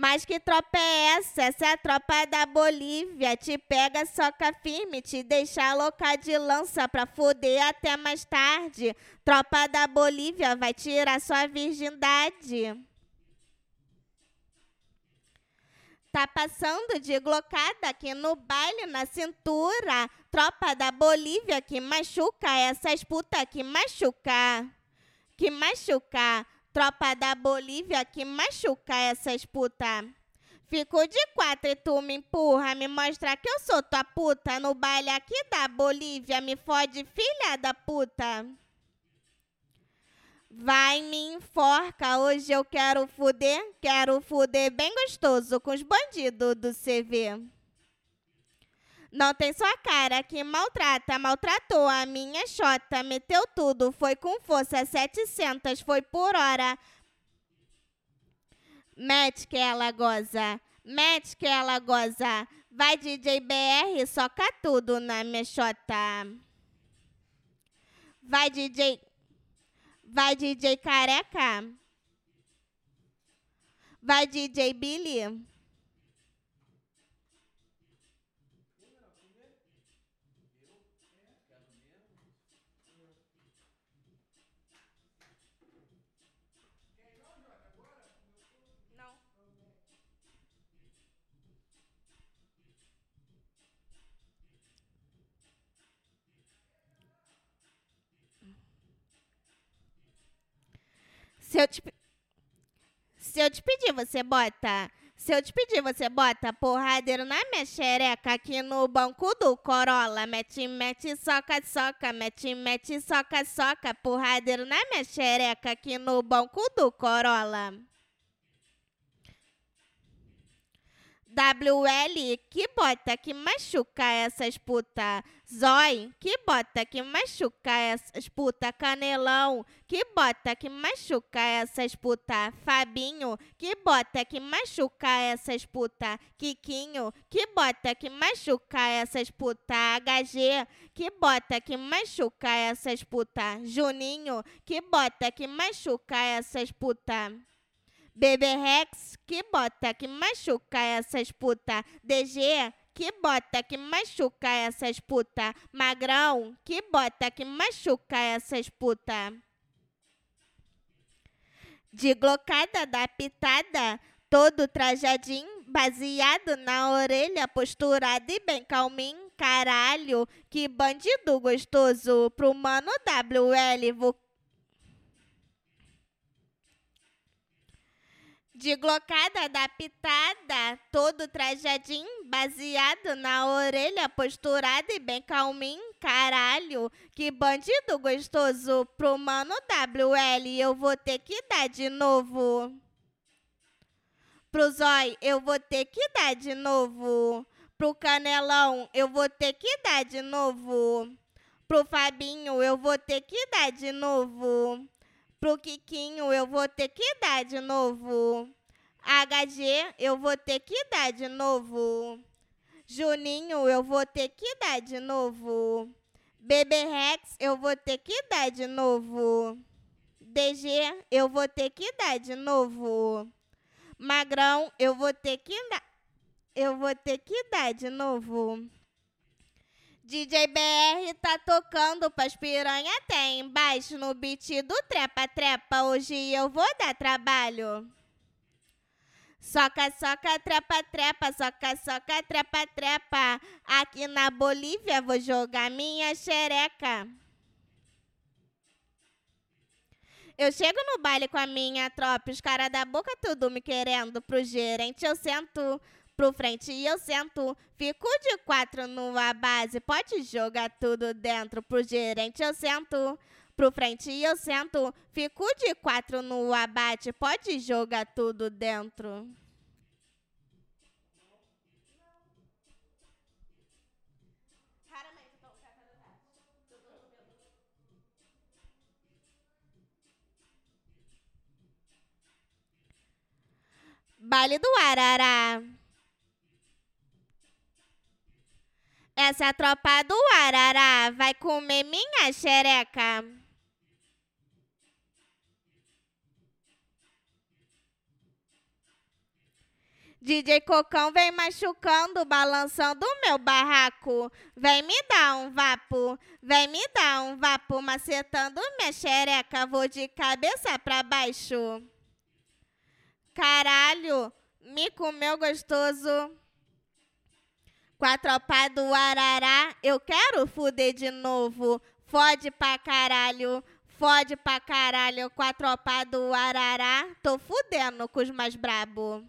Mas que tropa é essa? Essa é a tropa da Bolívia. Te pega, soca firme, te deixa louca de lança pra foder até mais tarde. Tropa da Bolívia vai tirar sua virgindade. Tá passando de glocada aqui no baile na cintura. Tropa da Bolívia que machuca essas puta que machuca. Que machuca. Tropa da Bolívia que machuca essas puta. Fico de quatro e tu me empurra, me mostra que eu sou tua puta. No baile aqui da Bolívia, me fode, filha da puta. Vai me enforca, hoje eu quero fuder, quero fuder bem gostoso com os bandidos do CV. Não tem sua cara que maltrata, maltratou a minha xota, meteu tudo, foi com força, 700, foi por hora. Mete que ela goza, mete que ela goza. Vai DJ BR, soca tudo na minha xota. Vai DJ, vai DJ Careca. Vai DJ Billy. Se eu te, se eu te pedir, você bota. Se eu te pedir, você bota porradeiro na minha xereca aqui no banco do Corolla. Mete, mete, soca, soca. Mete, mete, soca, soca. Porradeiro na minha xereca aqui no banco do Corolla. WL, que bota que machuca essas puta. Zói, que bota que machuca essas puta. Canelão, que bota que machuca essas puta. Fabinho, que bota que machuca essas puta. Quiquinho, que bota que machuca essas puta. HG, que bota que machuca essas puta. Juninho, que bota que machuca essas puta. Bebê Rex, que bota que machuca essas puta. DG, que bota que machuca essas puta. Magrão, que bota que machuca essas puta. De glocada da pitada, todo trajadinho, baseado na orelha, posturado e bem calminho. Caralho, que bandido gostoso pro mano WL. De glocada da pitada, todo trajadinho, baseado na orelha, posturado e bem calminho. Caralho, que bandido gostoso pro mano WL, eu vou ter que dar de novo. Pro Zói, eu vou ter que dar de novo. Pro Canelão, eu vou ter que dar de novo. Pro Fabinho, eu vou ter que dar de novo. Pro Quiquinho eu vou ter que dar de novo. HG eu vou ter que dar de novo. Juninho eu vou ter que dar de novo. Bebê Rex eu vou ter que dar de novo. DG eu vou ter que dar de novo. Magrão eu vou ter que dar. Eu vou ter que dar de novo. DJ BR tá tocando pras piranha até embaixo no beat do Trepa Trepa. Hoje eu vou dar trabalho. Soca, soca, trepa, trepa, soca, soca, trepa, trepa. Aqui na Bolívia vou jogar minha xereca. Eu chego no baile com a minha tropa, os caras da boca tudo me querendo pro gerente. Eu sento pro frente e eu sento. Fico de quatro numa base, pode jogar tudo dentro. Pro gerente eu sento. Pro frente e eu sento. Fico de quatro no abate, pode jogar tudo dentro. Baile do Arará. Essa tropa do Arará vai comer minha xereca. DJ Cocão vem machucando, balançando meu barraco. Vem me dar um vapo, vem me dar um vapo, macetando minha xereca. Vou de cabeça pra baixo. Caralho, me comeu gostoso. Com a tropa do Arará, eu quero fuder de novo. Fode pra caralho, fode pra caralho. Com a tropa do Arará, tô fudendo com os mais brabo.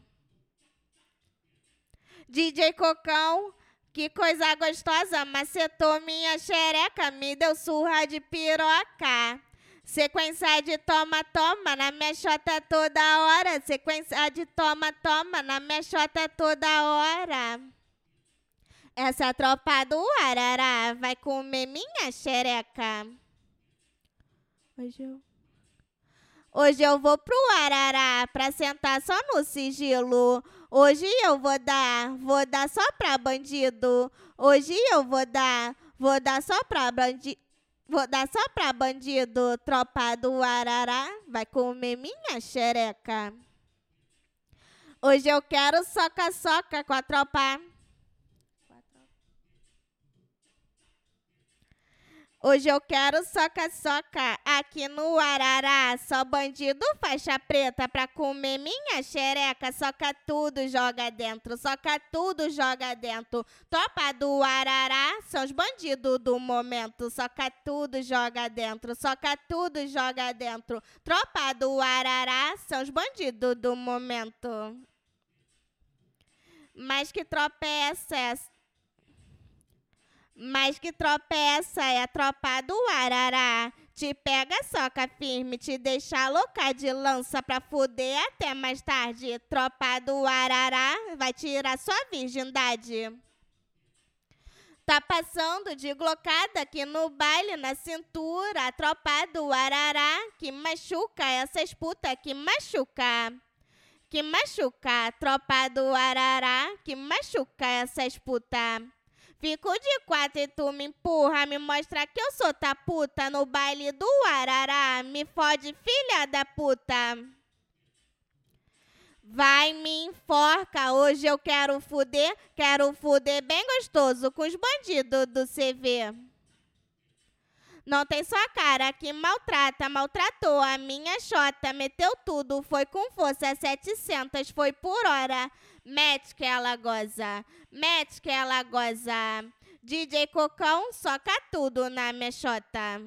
DJ Cocão, que coisa gostosa, macetou minha xereca, me deu surra de piroca. Sequência de toma, toma, na minha toda hora. Sequência de toma, toma, na minha toda hora. Essa tropa do Arará vai comer minha xereca. Hoje eu... Hoje eu vou pro Arará pra sentar só no sigilo. Hoje eu vou dar, vou dar só pra bandido. Hoje eu vou dar, vou dar só pra bandido. Vou dar só pra bandido, tropa do Arará, vai comer minha xereca. Hoje eu quero soca-soca com a tropa. Hoje eu quero soca-soca aqui no Arará. Só bandido faixa preta pra comer minha xereca. Soca tudo, joga dentro. Soca tudo, joga dentro. Topa do Arará são os bandidos do momento. Soca tudo, joga dentro. Soca tudo, joga dentro. Tropa do Arará são os bandidos do momento. Mas que tropa é essa? Mas que tropeça é a tropa do Arará. Te pega, soca firme, te deixa louca de lança pra fuder até mais tarde. Tropa do Arará vai tirar sua virgindade. Tá passando de glocada aqui no baile, na cintura. A tropa do Arará que machuca essas putas que machuca. Que machuca, tropa do Arará que machuca essas putas. Fico de quatro e tu me empurra, me mostra que eu sou ta puta no baile do Arará. Me fode, filha da puta. Vai, me enforca, hoje eu quero fuder, quero fuder bem gostoso com os bandidos do CV. Não tem sua cara que maltrata, maltratou a minha xota, meteu tudo, foi com força, 700 foi por hora. Mete que ela goza, mete que ela goza. DJ Cocão soca tudo na mexota.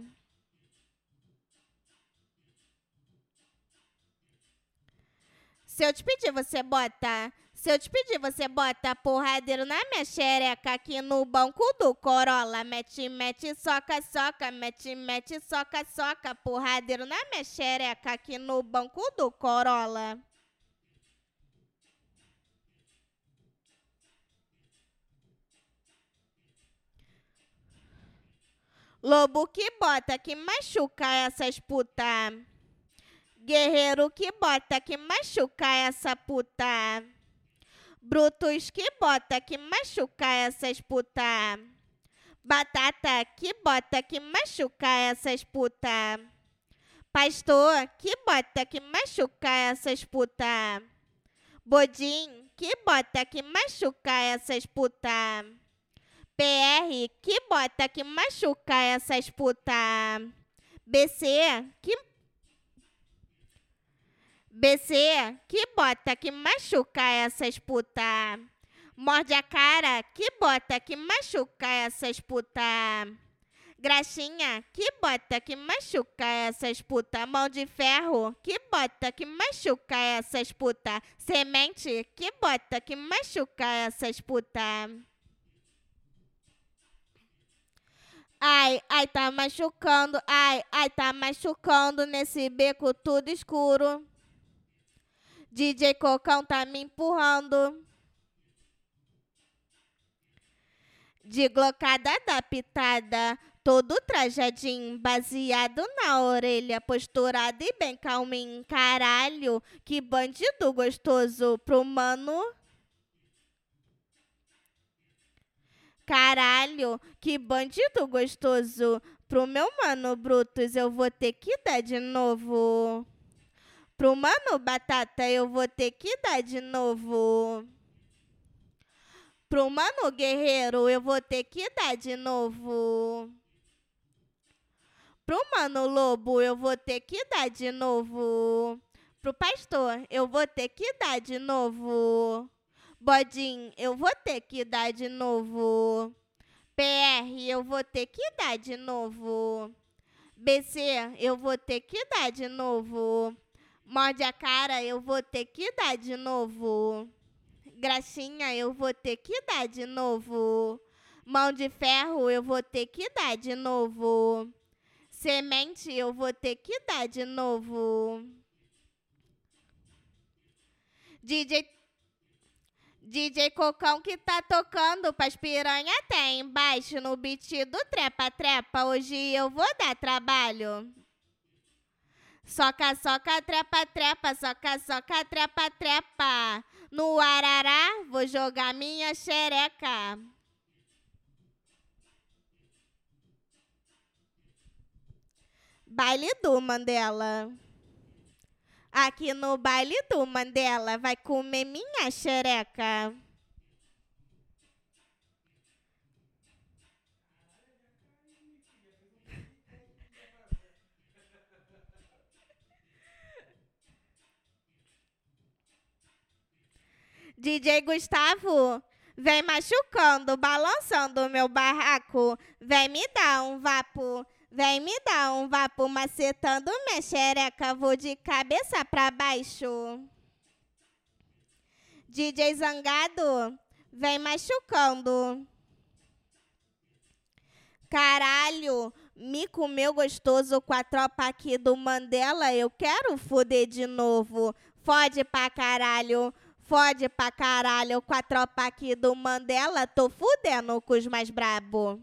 Se eu te pedir, você bota. Se eu te pedir, você bota porradeiro na minha xereca aqui no banco do Corolla. Mete, mete, soca, soca, mete, mete, soca, soca. Porradeiro na minha xereca aqui no banco do Corolla. Lobo que bota, que machuca essas puta. Guerreiro que bota, que machuca essa puta. Brutus que bota, que machuca essas puta. Batata que bota, que machuca essas puta. Pastor que bota, que machuca essas puta. Bodim que bota, que machuca essas puta. PR, que bota que machuca essas puta. BC, que. BC, que bota que machuca essas puta. Morde a cara, que bota que machuca essas puta. Graxinha, que bota que machuca essas puta. Mão de ferro, que bota que machuca essas puta. Semente, que bota que machuca essas puta. Ai, ai, tá machucando. Ai, ai, tá machucando nesse beco tudo escuro. DJ Cocão tá me empurrando. De glocada da pitada, todo trajadinho, baseado na orelha, posturado e bem calminho. Caralho, que bandido gostoso pro mano. Caralho, que bandido gostoso pro meu mano Brutus. Eu vou ter que dar de novo. Pro mano Batata, eu vou ter que dar de novo. Pro mano Guerreiro, eu vou ter que dar de novo. Pro mano Lobo, eu vou ter que dar de novo. Pro pastor, eu vou ter que dar de novo. Bodin, eu vou ter que dar de novo. PR, eu vou ter que dar de novo. BC, eu vou ter que dar de novo. Morde a cara, eu vou ter que dar de novo. Graxinha, eu vou ter que dar de novo. Mão de ferro, eu vou ter que dar de novo. Semente, eu vou ter que dar de novo. DJ DJ Cocão que tá tocando pras piranha até embaixo no beat do Trepa Trepa. Hoje eu vou dar trabalho. Soca, soca, trepa, trepa, soca, soca, trepa, trepa. No arará, vou jogar minha xereca. Baile do Mandela. Aqui no baile do Mandela vai comer minha xereca. <laughs> DJ Gustavo, vem machucando, balançando o meu barraco. Vem me dar um vapo, vem me dar um vapo, macetando minha xereca. Vou de cabeça pra baixo. DJ Zangado, vem machucando. Caralho, me comeu gostoso com a tropa aqui do Mandela. Eu quero fuder de novo. Fode pra caralho. Fode pra caralho com a tropa aqui do Mandela, tô fudendo com os mais brabo.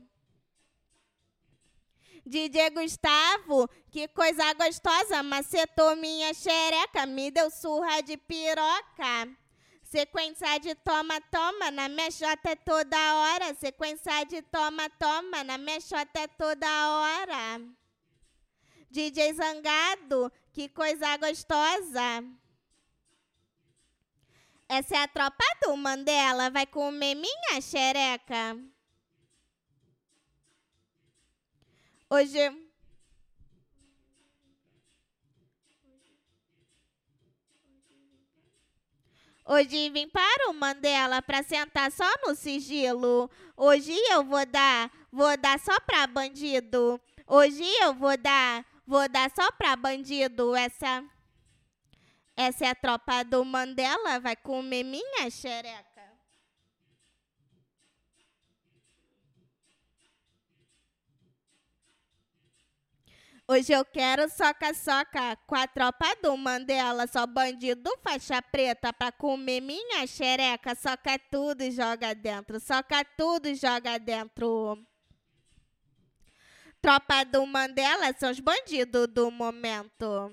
DJ Gustavo, que coisa gostosa, macetou minha xereca, me deu surra de piroca. Sequência de toma, toma, na minha xota é toda hora. Sequência de toma, toma, na minha xota é toda hora. DJ Zangado, que coisa gostosa. Essa é a tropa do Mandela, vai comer minha xereca. Hoje. Hoje vim para o Mandela para sentar só no sigilo. Hoje eu vou dar, vou dar só para bandido. Hoje eu vou dar, vou dar só para bandido essa essa é a tropa do Mandela, vai comer minha xereca. Hoje eu quero soca-soca com a tropa do Mandela, só bandido faixa preta pra comer minha xereca. Soca tudo e joga dentro, soca tudo e joga dentro. Tropa do Mandela são os bandidos do momento.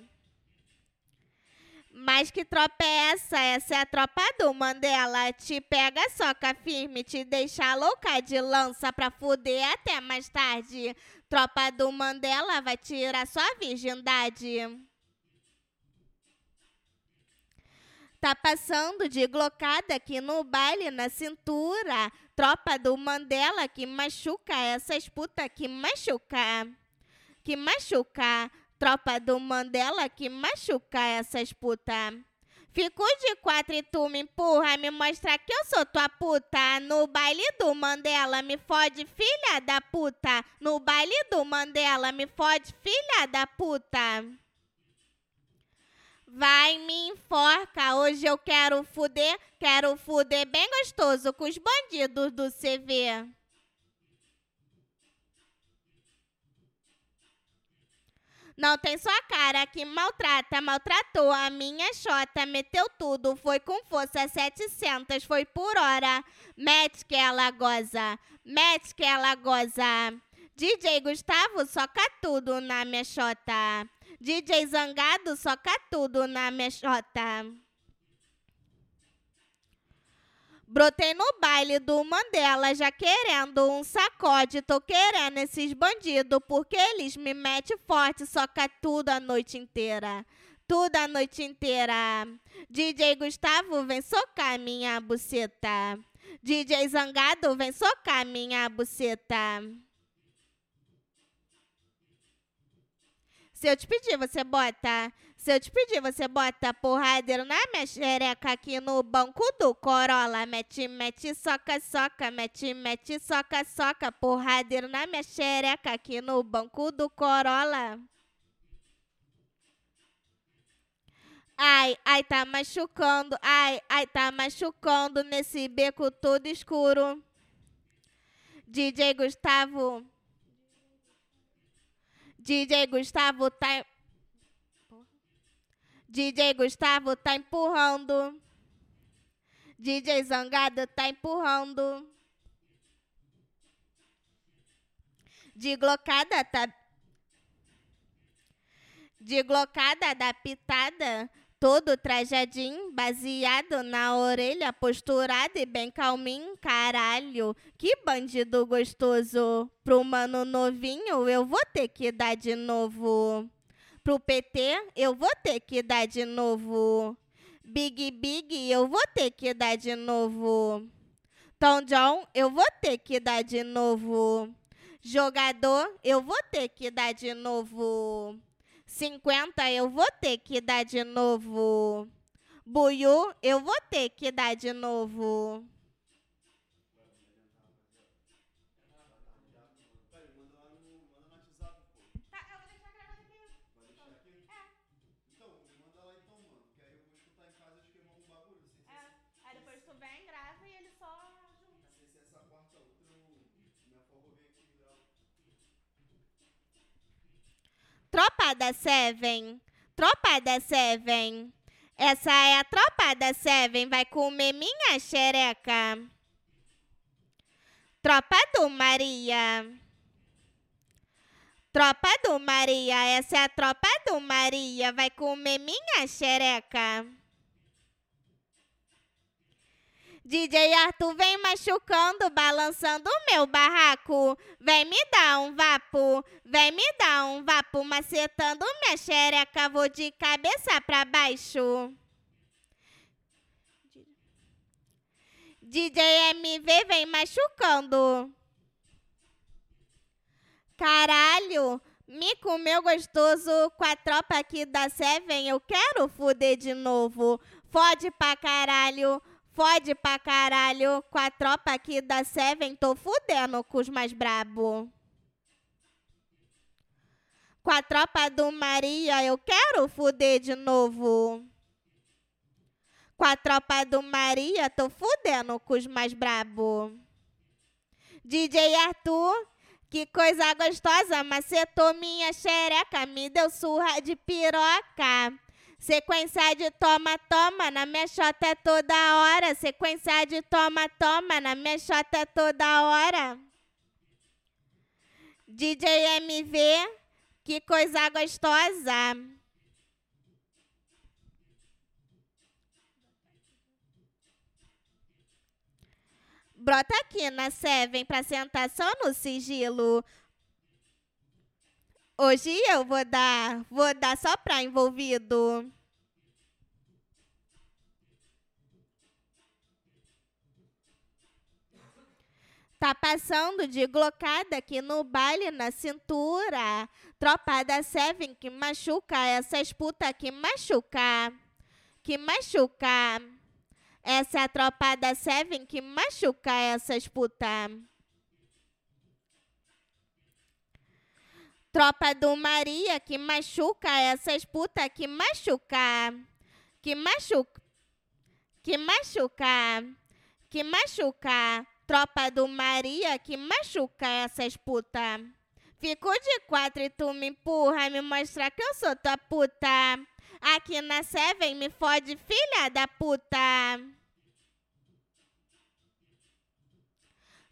Mas que tropa é essa? Essa é a tropa do Mandela. Te pega, soca firme, te deixa louca de lança pra fuder até mais tarde. Tropa do Mandela vai tirar sua virgindade. Tá passando de glocada aqui no baile na cintura. Tropa do Mandela que machuca essas putas que machuca. Que machuca. Tropa do Mandela que machuca essas puta. Fico de quatro e tu me empurra, me mostra que eu sou tua puta. No baile do Mandela, me fode, filha da puta. No baile do Mandela, me fode, filha da puta. Vai me enforca, hoje eu quero fuder, quero fuder bem gostoso com os bandidos do CV. Não tem sua cara que maltrata, maltratou a minha xota, meteu tudo, foi com força 700, foi por hora. Mete que ela goza, mete que ela goza. DJ Gustavo soca tudo na minha xota. DJ Zangado soca tudo na minha xota. Brotei no baile do Mandela já querendo um sacode. Tô querendo esses bandidos porque eles me metem forte, soca tudo a noite inteira. Tudo a noite inteira. DJ Gustavo vem socar minha buceta. DJ Zangado vem socar minha buceta. Se eu te pedir, você bota. Se eu te pedir, você bota porradeiro na minha xereca aqui no banco do Corolla. Mete, mete, soca, soca. Mete, mete, soca, soca. Porradeiro na minha xereca aqui no banco do Corolla. Ai, ai, tá machucando. Ai, ai, tá machucando nesse beco todo escuro. DJ Gustavo. DJ Gustavo tá. DJ Gustavo tá empurrando. DJ Zangado tá empurrando. De glocada tá. De glocada da pitada. Todo trajadinho, baseado na orelha, posturado e bem calminho, caralho. Que bandido gostoso. Pro mano novinho, eu vou ter que dar de novo. Pro PT, eu vou ter que dar de novo. Big Big, eu vou ter que dar de novo. Tom John, eu vou ter que dar de novo. Jogador, eu vou ter que dar de novo. 50 eu vou ter que dar de novo. Buiu, eu vou ter que dar de novo. Peraí, manda lá no, manda no WhatsApp, pô. Tá, eu vou deixar gravado aqui. Vai deixar aqui? Então, me manda lá então, mano. Que aí eu vou escutar em casa e queimar um bagulho. Sem ser, É, aí depois tu vem, grava e ele só junta. sem ser essa quarta outra, eu me afogo bem aqui e gravo. Tropa da Seven. Tropa da Seven. Essa é a tropa da Seven. Vai comer minha xereca. Tropa do Maria. Tropa do Maria. Essa é a tropa do Maria. Vai comer minha xereca. DJ Arthur vem machucando, balançando o meu barraco. Vem me dar um vapo, vem me dar um vapo, macetando minha xereca. Vou de cabeça pra baixo. DJ MV vem machucando. Caralho, me comeu gostoso com a tropa aqui da Seven. Eu quero fuder de novo. Fode pra caralho. Fode pra caralho com a tropa aqui da Seven, tô fudendo com os mais brabo. Com a tropa do Maria, eu quero fuder de novo. Com a tropa do Maria, tô fudendo com os mais brabo. DJ Arthur, que coisa gostosa, macetou minha xereca, me deu surra de piroca. Sequência de toma, toma, na minha é toda hora. Sequência de toma, toma, na minha é toda hora. DJ MV, que coisa gostosa. Brota aqui na Seven pra sentar só no sigilo. Hoje eu vou dar, vou dar só pra envolvido. Tá passando de glocada aqui no baile na cintura. Tropa da Seven que machuca, essas puta que machuca. que machuca. Essa é a tropa da Seven que machuca essas puta. Tropa do Maria que machuca essas puta que machuca. Que machuca. Que machuca. Que machuca. Tropa do Maria que machuca essas puta. Fico de quatro e tu me empurra, me mostra que eu sou tua puta. Aqui na Seven me fode, filha da puta.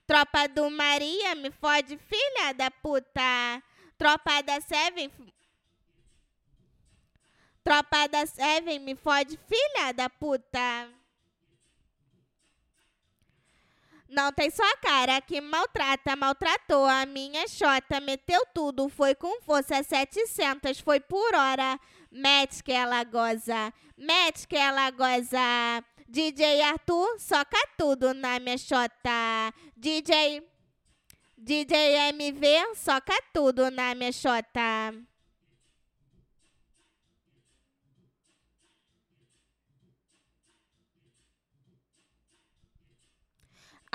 Tropa do Maria me fode, filha da puta. Tropa da Seven. Tropa da Seven me fode, filha da puta. Não tem só cara que maltrata, maltratou a minha xota, meteu tudo, foi com força 700, foi por hora. Mete que ela goza, mete que ela goza. DJ Arthur, soca tudo na minha xota. DJ DJ MV, soca tudo na minha xota.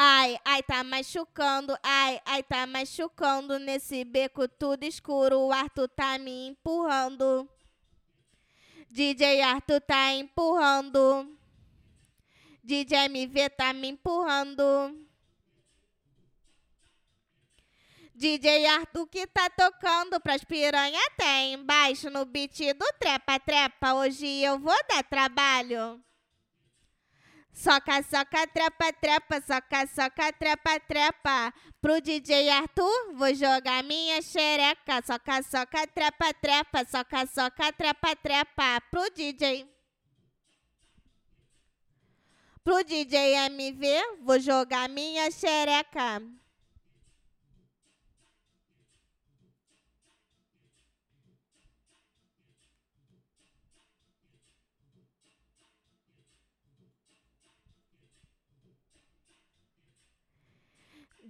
Ai, ai, tá machucando, ai, ai, tá machucando nesse beco tudo escuro. O Arthur tá me empurrando. DJ Arthur tá empurrando. DJ MV tá me empurrando. DJ Arthur que tá tocando pras piranha até embaixo no beat do trepa trepa. Hoje eu vou dar trabalho. Soca, soca, trepa, trepa, soca, soca, trepa, trepa. Pro DJ Arthur, vou jogar minha xereca. Soca, soca, trepa, trepa, soca, soca, trepa, trepa. Pro DJ. Pro DJ MV, vou jogar minha xereca.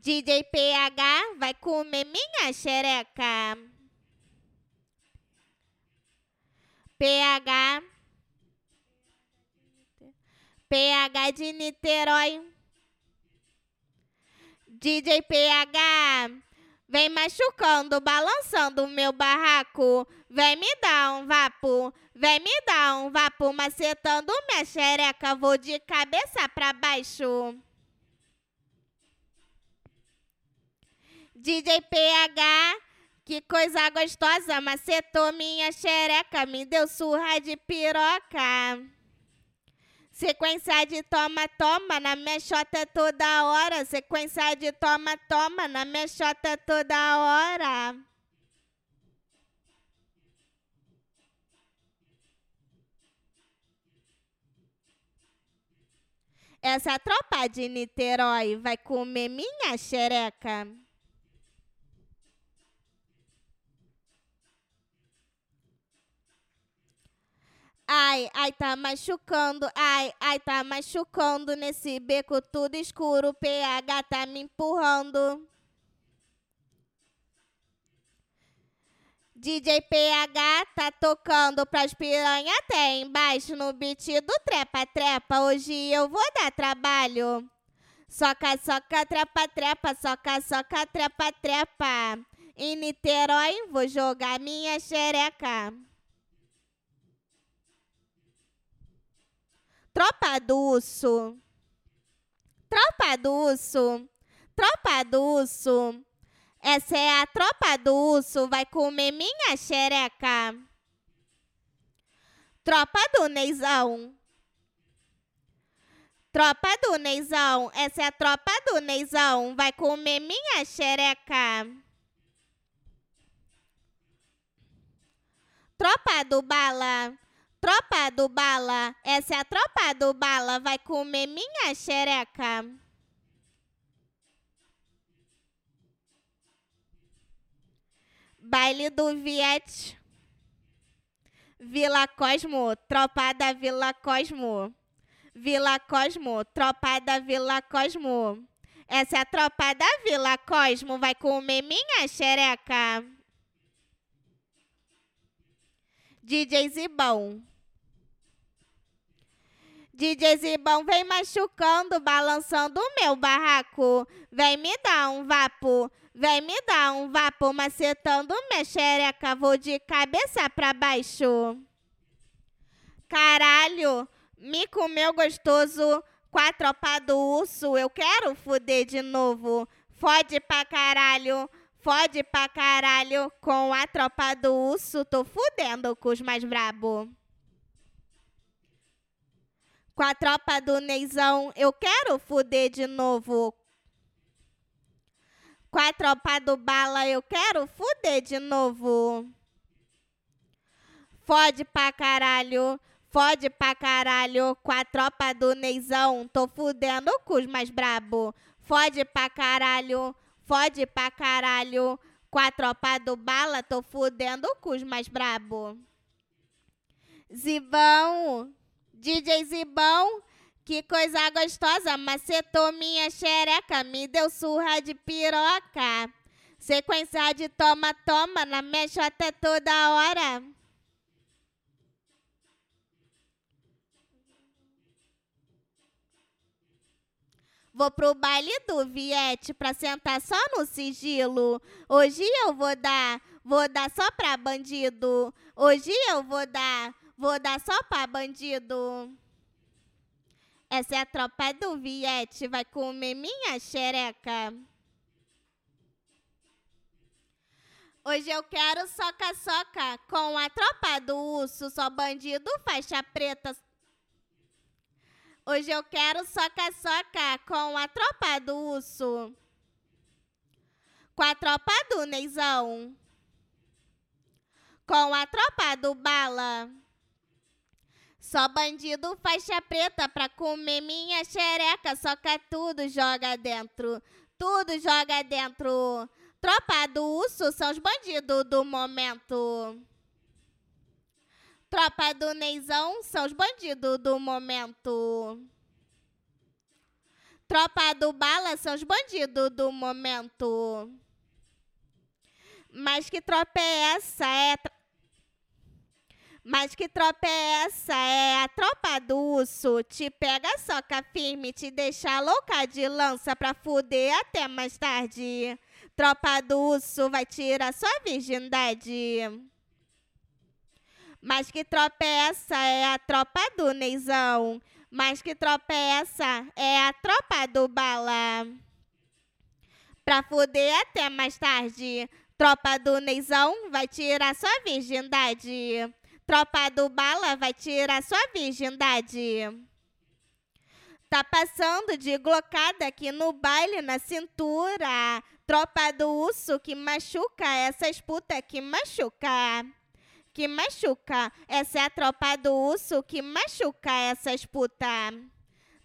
DJ PH vai comer minha xereca. PH. PH de Niterói. DJ PH. Vem machucando, balançando o meu barraco. Vem me dar um vapo. Vem me dar um vapo, macetando minha xereca. Vou de cabeça pra baixo. DJ PH, que coisa gostosa, macetou minha xereca, me deu surra de piroca. Sequência de toma, toma, na minha xota toda hora. Sequência de toma, toma, na minha xota toda hora. Essa tropa de Niterói vai comer minha xereca. Ai, ai, tá machucando, ai, ai, tá machucando nesse beco tudo escuro. PH tá me empurrando. DJ PH tá tocando pras piranha até embaixo no beat do trepa trepa. Hoje eu vou dar trabalho. Soca, soca, trepa, trepa, soca, soca, trepa, trepa. Em Niterói vou jogar minha xereca. Tropa do Urso. Tropa do Urso. Tropa do Urso. Essa é a tropa do vai comer minha xereca. Tropa do Neizão. Tropa do Neizão, essa é a tropa do Neizão, vai comer minha xereca. Tropa do Bala. Tropa do Bala, essa é a tropa do Bala, vai comer minha xereca. Baile do Viet. Vila Cosmo, tropa da Vila Cosmo. Vila Cosmo, tropa da Vila Cosmo. Essa é a tropa da Vila Cosmo, vai comer minha xereca. DJ Zibão. DJ Zibão vem machucando, balançando o meu barraco. Vem me dar um vapo, vem me dar um vapo, macetando minha xereca. Vou de cabeça pra baixo. Caralho, me comeu gostoso com a tropa do urso. Eu quero fuder de novo. Fode pra caralho, fode pra caralho. Com a tropa do urso, tô fudendo com os mais brabo. Com a tropa do Neizão, eu quero fuder de novo. Com a tropa do Bala, eu quero fuder de novo. Fode pra caralho, fode pra caralho. Com a tropa do Neizão, tô fudendo com os mais brabo. Fode pra caralho, fode pra caralho. Com a tropa do Bala, tô fudendo com os mais brabo. Zibão, DJ Zibão, que coisa gostosa, macetou minha xereca, me deu surra de piroca. Sequência de toma, toma, na minha xota toda hora. Vou pro baile do Viete pra sentar só no sigilo. Hoje eu vou dar, vou dar só pra bandido. Hoje eu vou dar, vou dar só pra bandido. Essa é a tropa do Viete, vai comer minha xereca. Hoje eu quero soca-soca com a tropa do urso, só bandido faixa preta. Hoje eu quero soca-soca com a tropa do urso. Com a tropa do Neizão. Com a tropa do Bala. Só bandido faixa preta pra comer minha xereca. Soca tudo, joga dentro. Tudo joga dentro. Tropa do urso são os bandidos do momento. Tropa do Neizão são os bandidos do momento. Tropa do Bala são os bandidos do momento. Mas que tropa é essa? É mas que tropa é essa? É a tropa do urso. Te pega, soca firme, te deixa louca de lança pra fuder até mais tarde. Tropa do urso vai tirar sua virgindade. Mas que tropa é essa? É a tropa do Neizão. Mas que tropa é essa? É a tropa do Bala. Pra fuder até mais tarde. Tropa do Neizão vai tirar sua virgindade. Tropa do Bala vai tirar sua virgindade. Tá passando de glocada aqui no baile na cintura. Tropa do urso que machuca essas putas que machuca que machuca. Essa é a tropa do urso que machuca essas putas.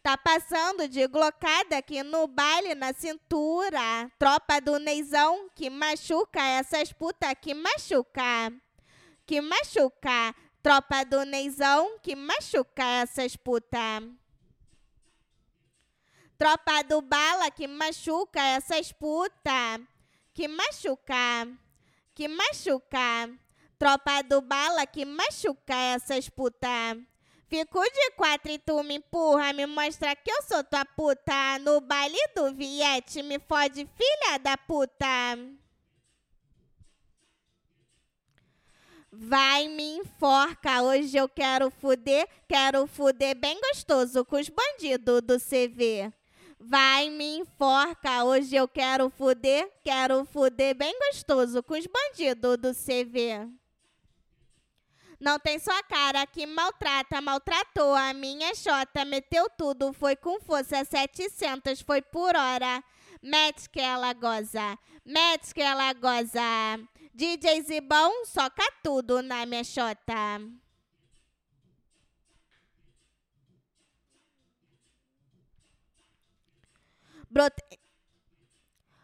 Tá passando de glocada aqui no baile na cintura. Tropa do Neizão que machuca essas putas que machuca. Que machuca. Tropa do Neizão que machuca essas putas. Tropa do Bala que machuca essas putas. Que machuca. Que machuca. Tropa do bala que machuca essas puta. Fico de quatro e tu me empurra, me mostra que eu sou tua puta. No baile do Viete, me fode, filha da puta. Vai me enforca, hoje eu quero fuder, quero fuder bem gostoso com os bandidos do CV. Vai me enforca, hoje eu quero fuder, quero fuder bem gostoso com os bandidos do CV. Não tem sua cara que maltrata, maltratou a minha xota, meteu tudo, foi com força 700, foi por hora. Mete que ela goza, mete que ela goza. DJ Zibão, soca tudo na minha xota. Brotei.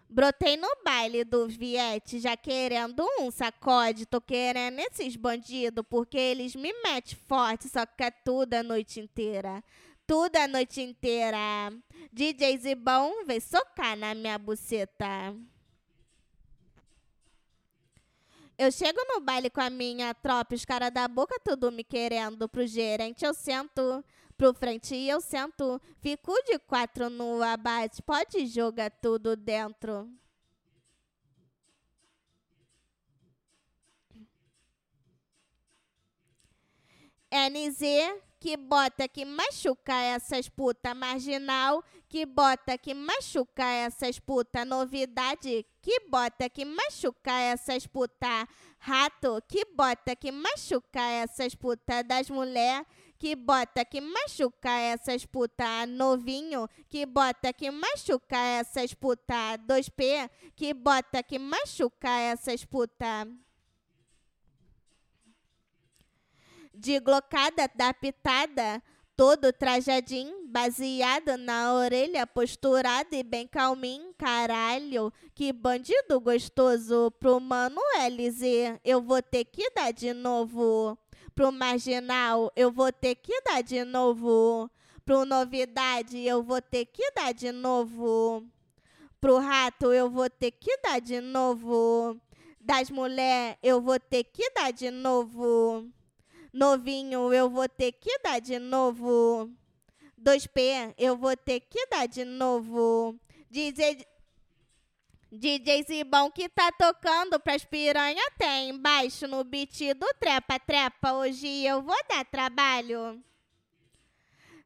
Brotei no baile do Viete, já querendo um sacode. Tô querendo esses bandidos, porque eles me metem forte, é tudo a noite inteira. Tudo a noite inteira. DJ Zibão vem socar na minha buceta. Eu chego no baile com a minha tropa, os caras da boca tudo me querendo. Pro gerente eu sento, Pro frente eu sento, fico de quatro no abate, pode jogar tudo dentro. NZ que bota que machuca essas puta marginal, que bota que machuca essas puta novidade, que bota que machuca essas puta rato, que bota que machuca essas puta das mulher, que bota que machuca essas puta novinho, que bota que machuca essas puta 2P, que bota que machuca essas puta de glocada da pitada, todo trajadinho, baseado na orelha, posturado e bem calminho, caralho, que bandido gostoso pro mano LZ, eu vou ter que dar de novo. Pro marginal, eu vou ter que dar de novo. Pro novidade, eu vou ter que dar de novo. Pro rato, eu vou ter que dar de novo. Das mulher, eu vou ter que dar de novo. Novinho, eu vou ter que dar de novo. 2P, eu vou ter que dar de novo. DJ, DJ Zibão que tá tocando pras piranha até embaixo no beat do Trepa Trepa. Hoje eu vou dar trabalho.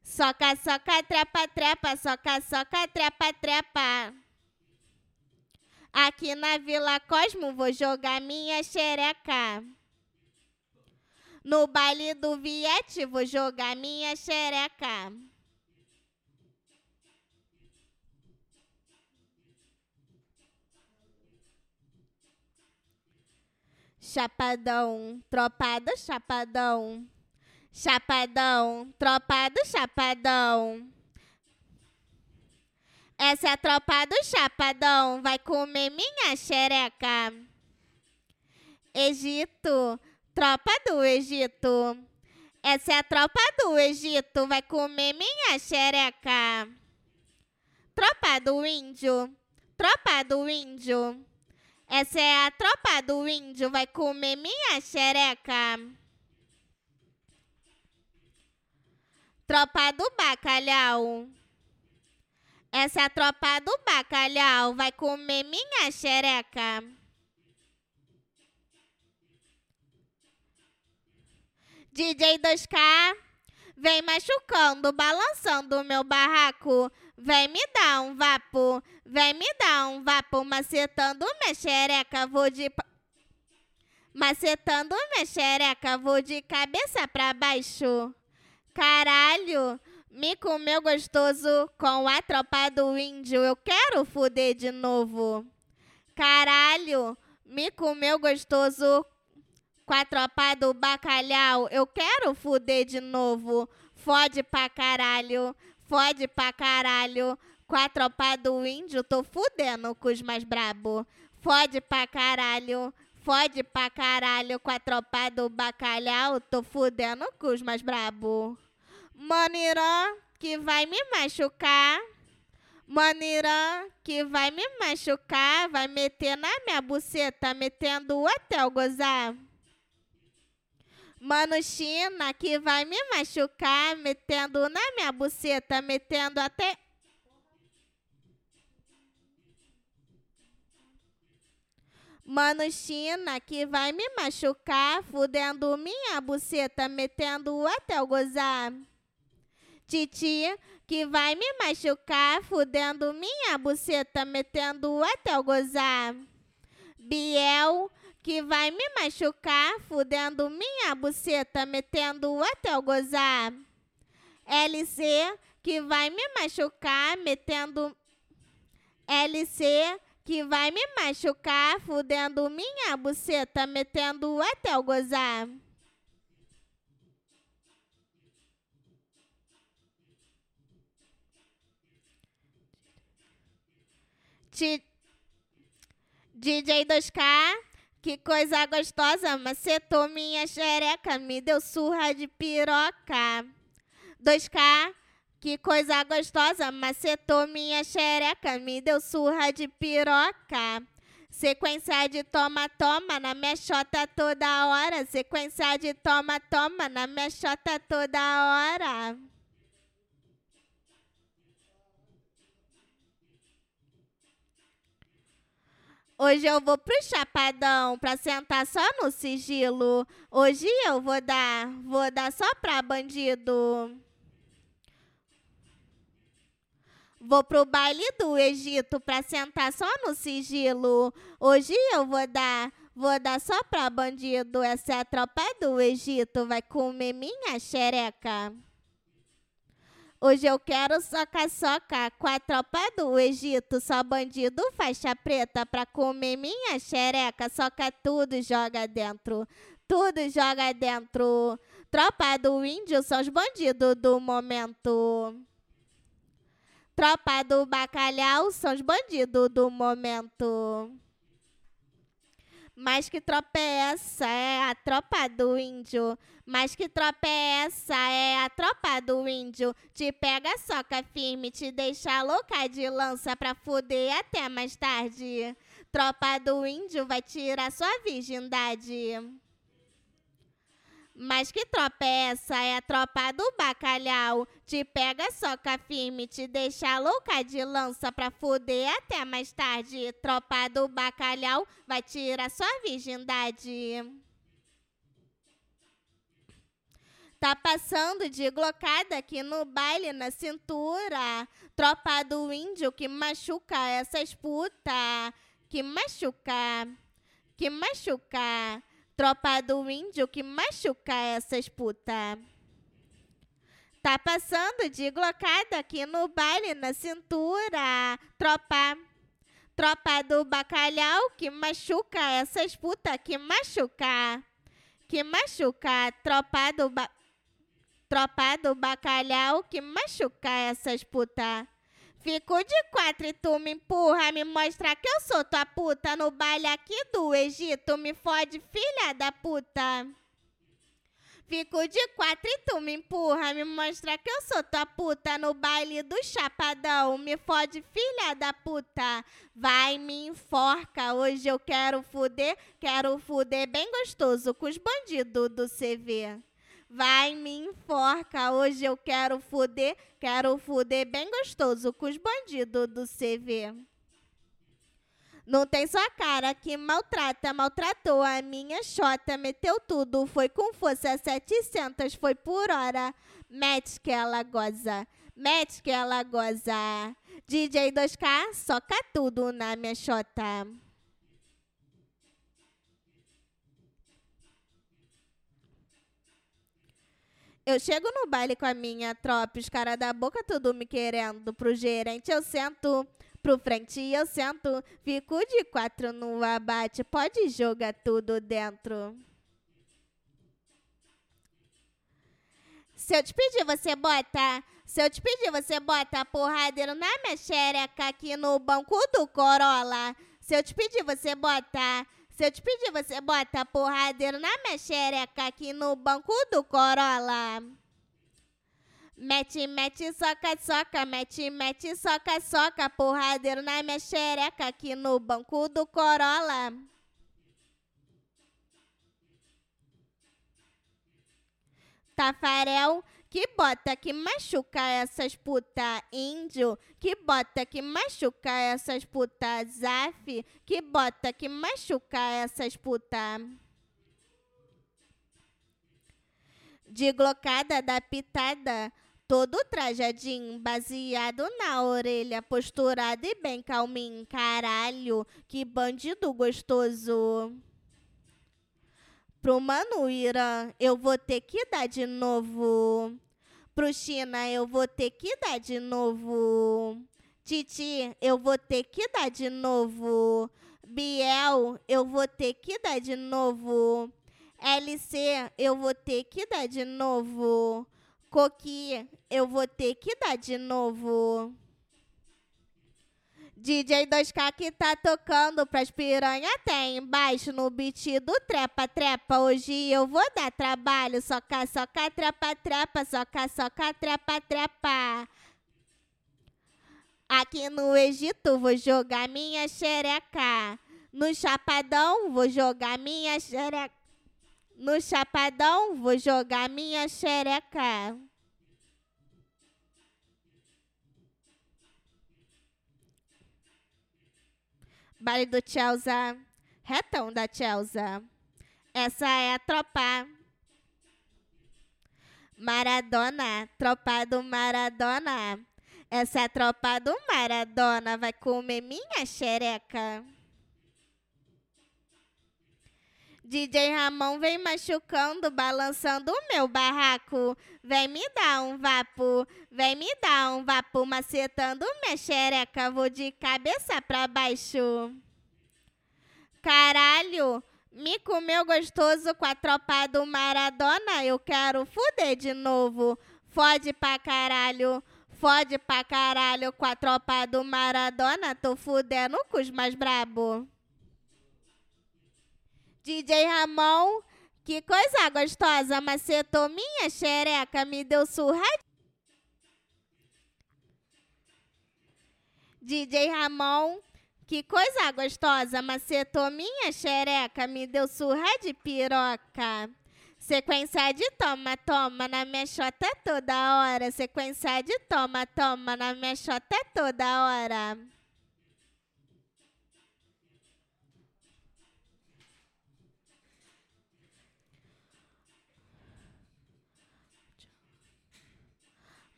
Soca, soca, trepa, trepa, soca, soca, trepa, trepa. Aqui na Vila Cosmo vou jogar minha xereca. No baile do Viete vou jogar minha xereca. Chapadão, tropado, chapadão. Chapadão, tropado, chapadão. Essa é a tropa do chapadão, vai comer minha xereca. Egito, tropa do Egito. Essa é a tropa do Egito, vai comer minha xereca. Tropa do índio, tropa do índio. Essa é a tropa do índio, vai comer minha xereca. Tropa do bacalhau. Essa é a tropa do bacalhau, vai comer minha xereca. DJ 2K, vem machucando, balançando o meu barraco. Vem me dar um vapo, vem me dar um vapo, macetando minha xereca, vou de... Macetando minha xereca, vou de cabeça pra baixo. Caralho, me comeu gostoso com a tropa do índio, eu quero fuder de novo. Caralho, me comeu gostoso com a tropa do bacalhau, eu quero fuder de novo. Fode pra caralho, fode pra caralho. Com a tropa do índio, tô fudendo com os mais brabo. Fode pra caralho, fode pra caralho. Com a tropa do bacalhau, tô fudendo com os mais brabo. Manirã, que vai me machucar. Manirã, que vai me machucar. Vai meter na minha buceta, metendo até o gozar. Mano China, que vai me machucar, metendo na minha buceta, metendo até. Mano China, que vai me machucar, fudendo minha buceta, metendo até o gozar. Titi, que vai me machucar, fudendo minha buceta, metendo até o gozar. Biel, que vai me machucar, fudendo minha buceta, metendo até o gozar. LC, que vai me machucar, metendo. LC, que vai me machucar, fudendo minha buceta, metendo até o gozar. DJ 2K, que coisa gostosa, macetou minha xereca, me deu surra de piroca. 2K, que coisa gostosa, macetou minha xereca, me deu surra de piroca. Sequência de toma-toma na minha xota toda hora. Sequência de toma-toma na minha toda hora. Hoje eu vou pro chapadão pra sentar só no sigilo. Hoje eu vou dar, vou dar só pra bandido. Vou pro baile do Egito pra sentar só no sigilo. Hoje eu vou dar, vou dar só pra bandido. Essa é a tropa do Egito, vai comer minha xereca. Hoje eu quero soca-soca com a tropa do Egito. Só bandido faixa preta pra comer minha xereca. Soca tudo joga dentro. Tudo joga dentro. Tropa do índio são os bandidos do momento. Tropa do bacalhau são os bandidos do momento. Mas que tropa é essa? É a tropa do índio. Mas que tropa é essa? É a tropa do índio. Te pega, soca firme, te deixa louca de lança pra fuder até mais tarde. Tropa do índio vai tirar sua virgindade. Mas que tropa é essa? É a tropa do bacalhau. Te pega, soca firme, te deixa louca de lança pra fuder até mais tarde. Tropa do bacalhau vai tirar sua virgindade. Tá passando de glocada aqui no baile na cintura. Tropa do índio que machuca essas puta. Que machuca. Que machuca. Tropa do índio que machuca essas puta. Tá passando de glocada aqui no baile na cintura. Tropa. Tropa do bacalhau que machuca essas puta. Que machuca. Que machuca. Tropa do ba... Tropa do bacalhau que machuca essas puta. Fico de quatro e tu me empurra, me mostra que eu sou tua puta no baile aqui do Egito, me fode, filha da puta. Fico de quatro e tu me empurra, me mostra que eu sou tua puta no baile do Chapadão, me fode, filha da puta. Vai, me enforca, hoje eu quero fuder, quero fuder bem gostoso com os bandidos do CV. Vai, me enforca. Hoje eu quero fuder, quero fuder bem gostoso com os bandidos do CV. Não tem sua cara que maltrata, maltratou a minha xota, meteu tudo, foi com força 700, foi por hora. Mete que ela goza, mete que ela goza. DJ 2K, soca tudo na minha xota. Eu chego no baile com a minha tropa, os caras da boca tudo me querendo. Pro gerente eu sento, pro frente eu sento. Fico de quatro no abate, pode jogar tudo dentro. Se eu te pedir, você bota. Se eu te pedir, você bota a porradeira na minha xereca aqui no banco do Corolla. Se eu te pedir, você bota. Se eu te pedir, você bota a porradeira na minha xereca aqui no banco do Corolla. Mete, mete, soca, soca, mete, mete, soca, soca, porradeiro na minha xereca aqui no banco do Corolla. Tafarel, que bota que machuca essas puta índio, que bota que machuca essas puta zaf, que bota que machuca essas puta de glocada da pitada, todo trajadinho, baseado na orelha, posturado e bem calminho, caralho, que bandido gostoso. Pro Mano Irã, eu vou ter que dar de novo. Pro China, eu vou ter que dar de novo. Titi, eu vou ter que dar de novo. Biel, eu vou ter que dar de novo. LC, eu vou ter que dar de novo. Coqui, eu vou ter que dar de novo. DJ 2K que tá tocando pras piranha até embaixo no beat do trepa trepa. Hoje eu vou dar trabalho, soca soca trepa trepa, soca soca trepa trepa. Aqui no Egito vou jogar minha xereca. No Chapadão vou jogar minha xereca. No Chapadão vou jogar minha xereca. Baile do Chelsea, retão da Chelsea. Essa é a tropa. Maradona, tropa do Maradona. Essa é a tropa do Maradona, vai comer minha xereca. DJ Ramon vem machucando, balançando o meu barraco. Vem me dar um vapo, vem me dar um vapo, macetando minha xereca. Vou de cabeça pra baixo. Caralho, me comeu gostoso com a tropa do Maradona. Eu quero fuder de novo. Fode pra caralho, fode pra caralho com a tropa do Maradona. Tô fudendo com os mais brabo. DJ Ramon, que coisa gostosa, macetou minha xereca, me deu surra. DJ Ramon, que coisa gostosa, macetou minha xereca, me deu surra de piroca. Sequência de toma, toma na minha xota toda hora. Sequência de toma, toma na minha xota toda hora.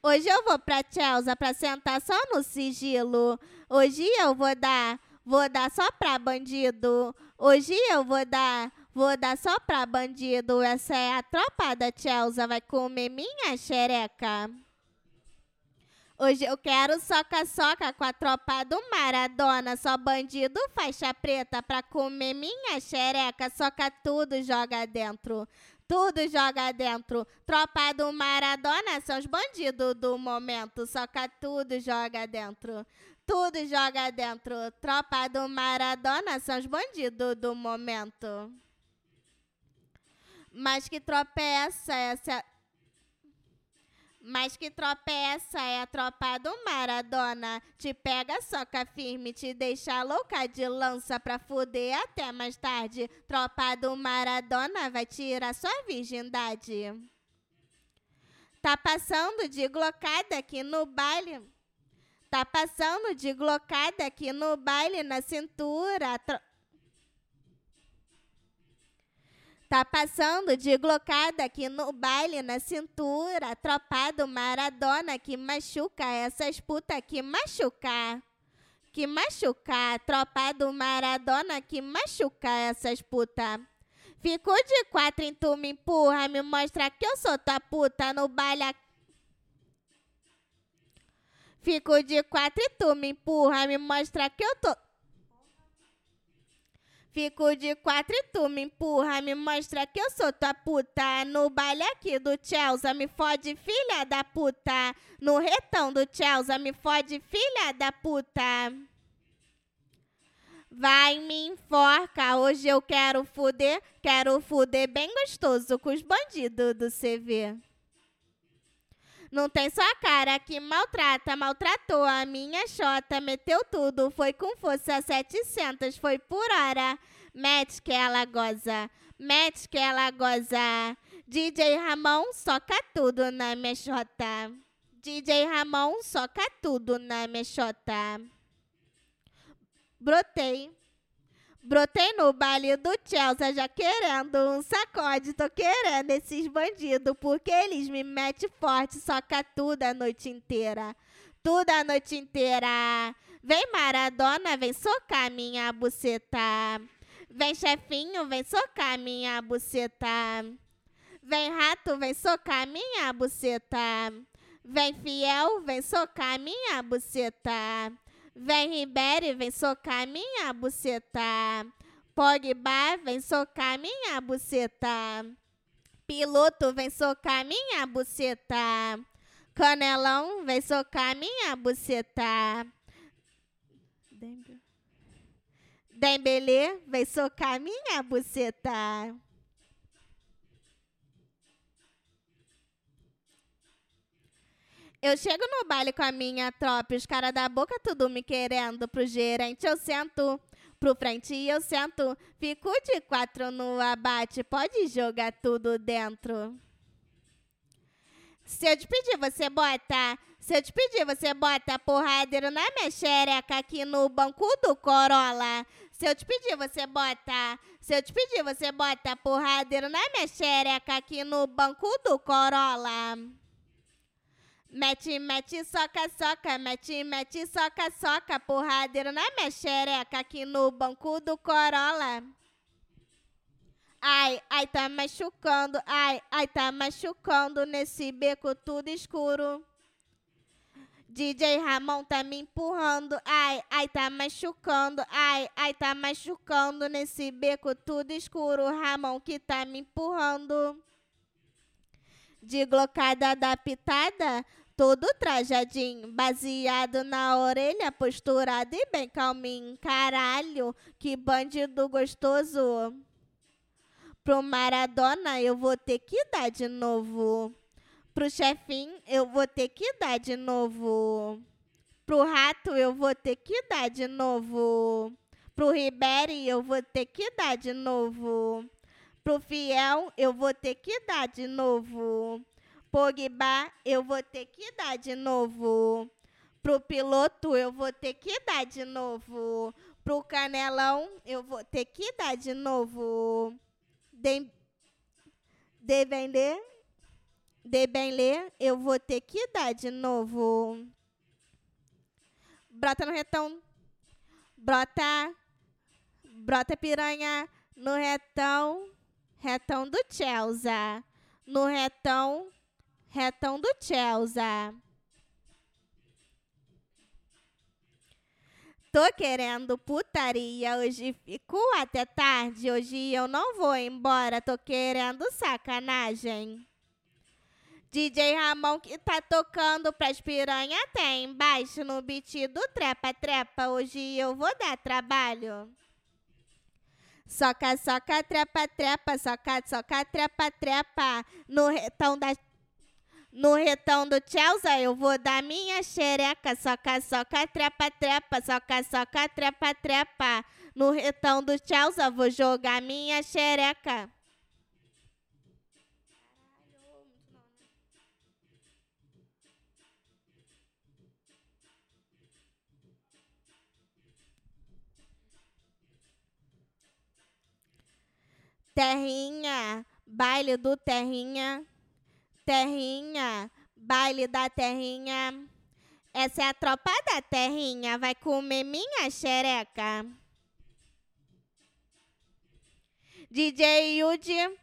Hoje eu vou pra Chelsea pra sentar só no sigilo. Hoje eu vou dar, vou dar só pra bandido. Hoje eu vou dar, vou dar só pra bandido. Essa é a tropa da Chelsea, vai comer minha xereca. Hoje eu quero soca-soca com a tropa do Maradona. Só bandido faixa preta pra comer minha xereca. Soca tudo, joga dentro tudo joga dentro. Tropa do Maradona são os bandidos do momento. Soca tudo joga dentro. Tudo joga dentro. Tropa do Maradona são os bandidos do momento. Mas que tropa é essa? Essa mas que tropa é essa? É a tropa do Maradona. Te pega, soca firme, te deixa louca de lança pra fuder até mais tarde. Tropa do Maradona vai tirar sua virgindade. Tá passando de glocada aqui no baile. Tá passando de glocada aqui no baile na cintura. Tro Tá passando de glocada aqui no baile na cintura. Tropa do Maradona que machuca essas putas que machucar. Que machucar. Tropa do Maradona que machuca essas putas. Ficou de quatro em tu me empurra, me mostra que eu sou tua puta no baile. Fico de quatro e tu me empurra, me mostra que eu tô. Fico de quatro e tu me empurra, me mostra que eu sou tua puta. No baile aqui do Chelsea, me fode filha da puta. No retão do Chelsea, me fode filha da puta. Vai me enforca, hoje eu quero fuder, quero fuder bem gostoso com os bandidos do CV. Não tem só cara que maltrata, maltratou a minha xota, meteu tudo, foi com força 700, foi por hora. Mete que ela goza, mete que ela goza. DJ Ramon soca tudo na minha. DJ Ramon soca tudo na minha. Brotei. Brotei no baile do Chelsea já querendo um sacode. Tô querendo esses bandidos, porque eles me metem forte, soca tudo a noite inteira. Tudo a noite inteira. Vem Maradona, vem socar minha buceta. Vem chefinho, vem socar minha buceta. Vem rato, vem socar minha buceta. Vem fiel, vem socar minha buceta. Vem Ribery, vem socar minha buceta. Pogba, vem socar minha buceta. Piloto, vem socar minha buceta. Canelão, vem socar minha buceta. Dembele, vem socar minha buceta. Eu chego no baile com a minha tropa, os caras da boca tudo me querendo. Pro gerente eu sento, pro frente eu sento. Fico de quatro no abate, pode jogar tudo dentro. Se eu te pedir, você bota. Se eu te pedir, você bota porradeiro na minha xereca aqui no banco do Corolla. Se eu te pedir, você bota. Se eu te pedir, você bota porradeiro na minha xereca aqui no banco do Corolla. Mete, mete, soca, soca, mete, mete, soca, soca, porradeiro na minha xereca aqui no banco do Corolla. Ai, ai, tá machucando, ai, ai, tá machucando nesse beco tudo escuro. DJ Ramon tá me empurrando, ai, ai, tá machucando, ai, ai, tá machucando nesse beco tudo escuro. Ramon que tá me empurrando. De glocada da pitada, todo trajadinho, baseado na orelha, posturado e bem calminho. Caralho, que bandido gostoso. Pro Maradona eu vou ter que dar de novo. Pro chefinho eu vou ter que dar de novo. Pro rato eu vou ter que dar de novo. Pro Ribéry eu vou ter que dar de novo. Pro Fiel eu vou ter que dar de novo. Pogba eu vou ter que dar de novo. Pro piloto eu vou ter que dar de novo. Pro Canelão eu vou ter que dar de novo. De, de vender, de bem ler, eu vou ter que dar de novo. Brota no retão. Brota. Brota piranha no retão. Retão do Chelsea. No retão. Retão do Chelsea. Tô querendo putaria, hoje fico até tarde, hoje eu não vou embora, tô querendo sacanagem. DJ Ramon que tá tocando pras piranha até embaixo no beat do trepa trepa, hoje eu vou dar trabalho. Soca, soca, trepa, trepa, soca, soca, trepa, trepa, no retão da no retão do Chelsea eu vou dar minha xereca, soca, soca, trepa, trepa, soca, soca, trepa, trepa. No retão do Chelsea vou jogar minha xereca. Terrinha, baile do Terrinha. Terrinha, baile da Terrinha. Essa é a tropa da Terrinha, vai comer minha xereca. DJ Yudi,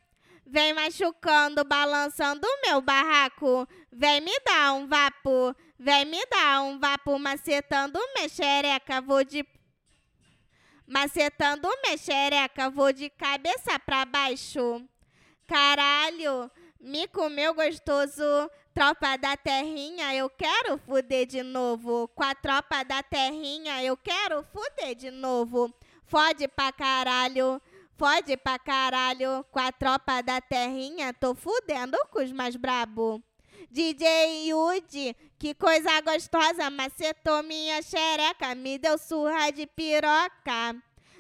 vem machucando, balançando meu barraco. Vem me dar um vapo, vem me dar um vapo, macetando minha xereca. Vou de macetando minha xereca, vou de cabeça pra baixo. Caralho, me comeu gostoso. Tropa da terrinha, eu quero fuder de novo. Com a tropa da terrinha, eu quero fuder de novo. Fode pra caralho, fode pra caralho. Com a tropa da terrinha, tô fudendo com os mais brabo. DJ Yudi, que coisa gostosa, macetou minha xereca, me deu surra de piroca.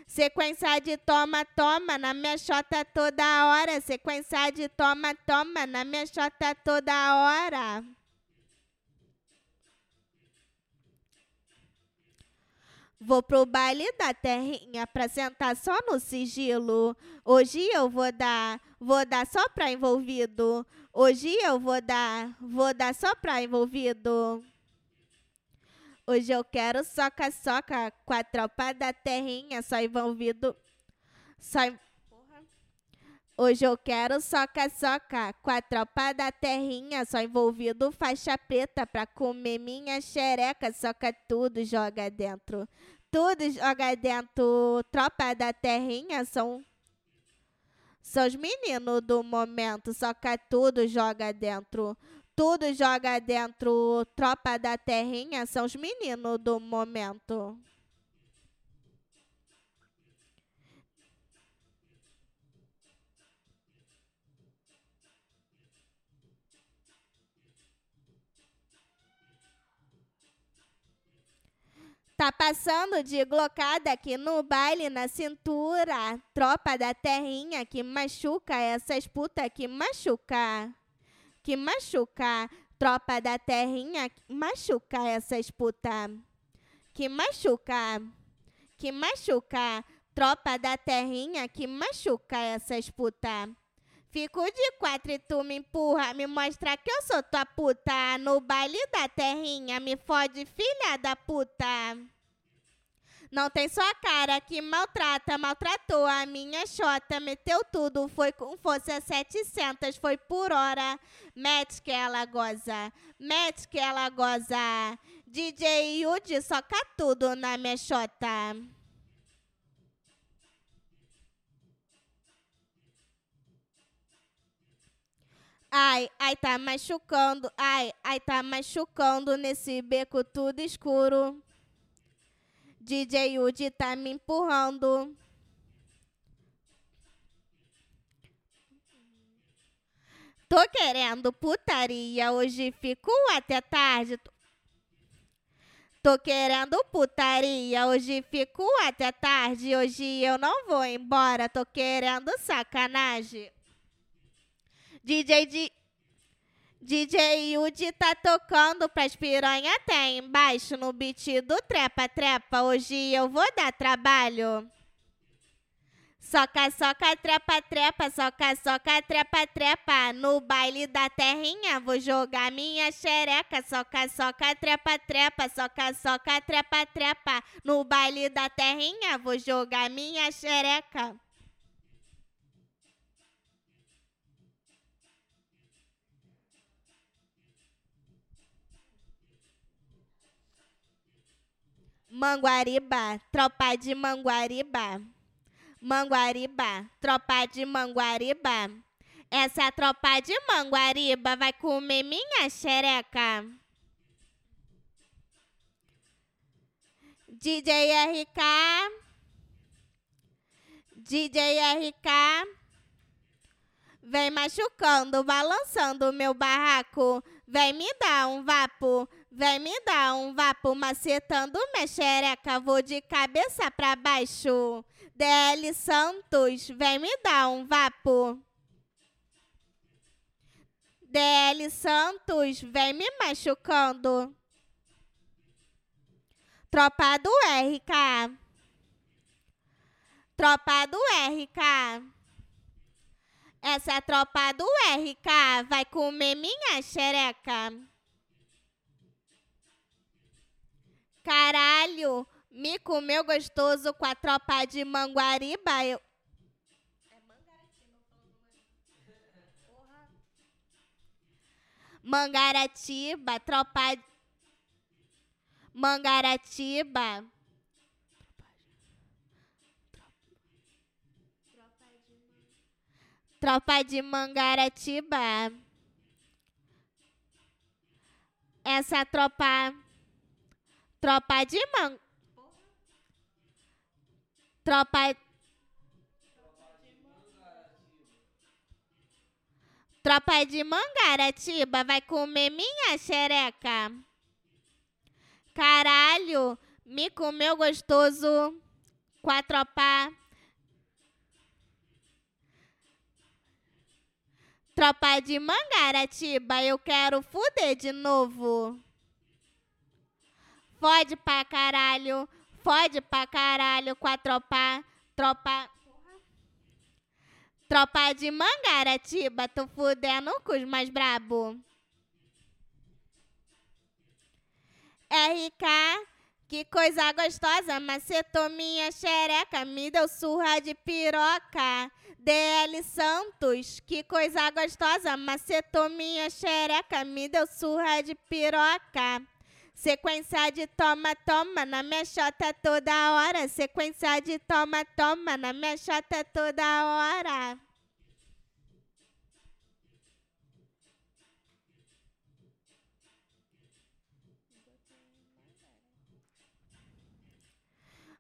Sequência de toma, toma na minha chota toda hora. Sequência de toma, toma na minha chota toda hora. Vou pro baile da terrinha pra sentar só no sigilo. Hoje eu vou dar, vou dar só pra envolvido. Hoje eu vou dar, vou dar só pra envolvido. Hoje eu quero soca-soca com a tropa da terrinha, só envolvido. Só. Hoje eu quero soca-soca com a tropa da terrinha, só envolvido faixa preta pra comer minha xereca. Soca tudo, joga dentro. Tudo joga dentro. Tropa da terrinha são. São os meninos do momento, soca tudo, joga dentro. Tudo joga dentro. Tropa da terrinha são os meninos do momento. Tá passando de glocada aqui no baile na cintura. Tropa da terrinha que machuca essas putas que machuca. Que machuca. Tropa da terrinha, machuca essas puta. Que machuca, que machuca. Tropa da terrinha, que machuca essas puta. Fico de quatro e tu me empurra, me mostra que eu sou tua puta. No baile da terrinha, me fode, filha da puta. Não tem só a cara que maltrata, maltratou a minha xota, meteu tudo, foi com força 700, foi por hora. Mete que ela goza, mete que ela goza. DJ Yudi soca tudo na minha xota. Ai, ai, tá machucando, ai, ai, tá machucando nesse beco tudo escuro. DJ Yudi tá me empurrando. Tô querendo putaria, hoje fico até tarde. Tô querendo putaria, hoje fico até tarde. Hoje eu não vou embora, tô querendo sacanagem. DJ de DJ Yudi tá tocando pras piranha até embaixo no beat do trepa trepa. Hoje eu vou dar trabalho. Soca, soca, trepa, trepa, soca, soca, trepa, trepa. No baile da terrinha vou jogar minha xereca. Soca, soca, trepa, trepa, soca, soca, trepa, trepa. No baile da terrinha vou jogar minha xereca. Manguariba, tropa de Manguariba. Manguariba, tropa de Manguariba. Essa tropa de Manguariba vai comer minha xereca. DJ RK. DJ RK. Vem machucando, balançando meu barraco. Vem me dar um vapo. Vem me dar um vapo macetando minha xereca, vou de cabeça pra baixo. DL Santos, vem me dar um vapo. DL Santos, vem me machucando. Tropa do RK. Tropa do RK. Essa tropa do RK vai comer minha xereca. Caralho, me comeu gostoso com a tropa de Manguariba. Eu... É Mangaratiba, tropa. Mangaratiba. Tropa de Mangaratiba. Essa tropa. Tropa de man... Tropa... Tropa de Mangaratiba vai comer minha xereca. Caralho, me comeu gostoso com a tropa. Tropa de Mangaratiba, eu quero fuder de novo. Fode pra caralho, fode pra caralho com a tropa, tropa... Tropa de Mangaratiba, tô fudendo com os mais brabo. RK, que coisa gostosa, macetou minha xereca, me deu surra de piroca. DL Santos, que coisa gostosa, macetou minha xereca, me deu surra de piroca. Sequência de toma, toma na minha chota toda hora. Sequência de toma, toma na minha chota toda hora.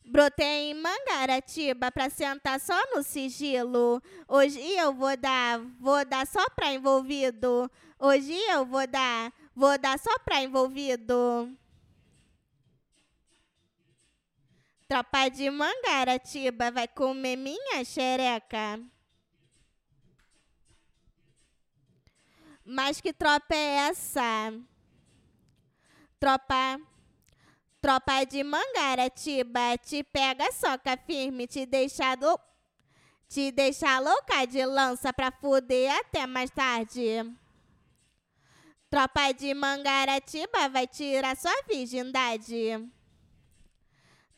Brotei em Mangaratiba pra sentar só no sigilo. Hoje eu vou dar, vou dar só pra envolvido. Hoje eu vou dar, vou dar só pra envolvido. Tropa de Mangaratiba vai comer minha xereca. Mas que tropa é essa? Tropa. Tropa de Mangaratiba te pega, soca firme, te deixa do, te deixa louca de lança pra fuder até mais tarde. Tropa de Mangaratiba vai tirar sua virgindade.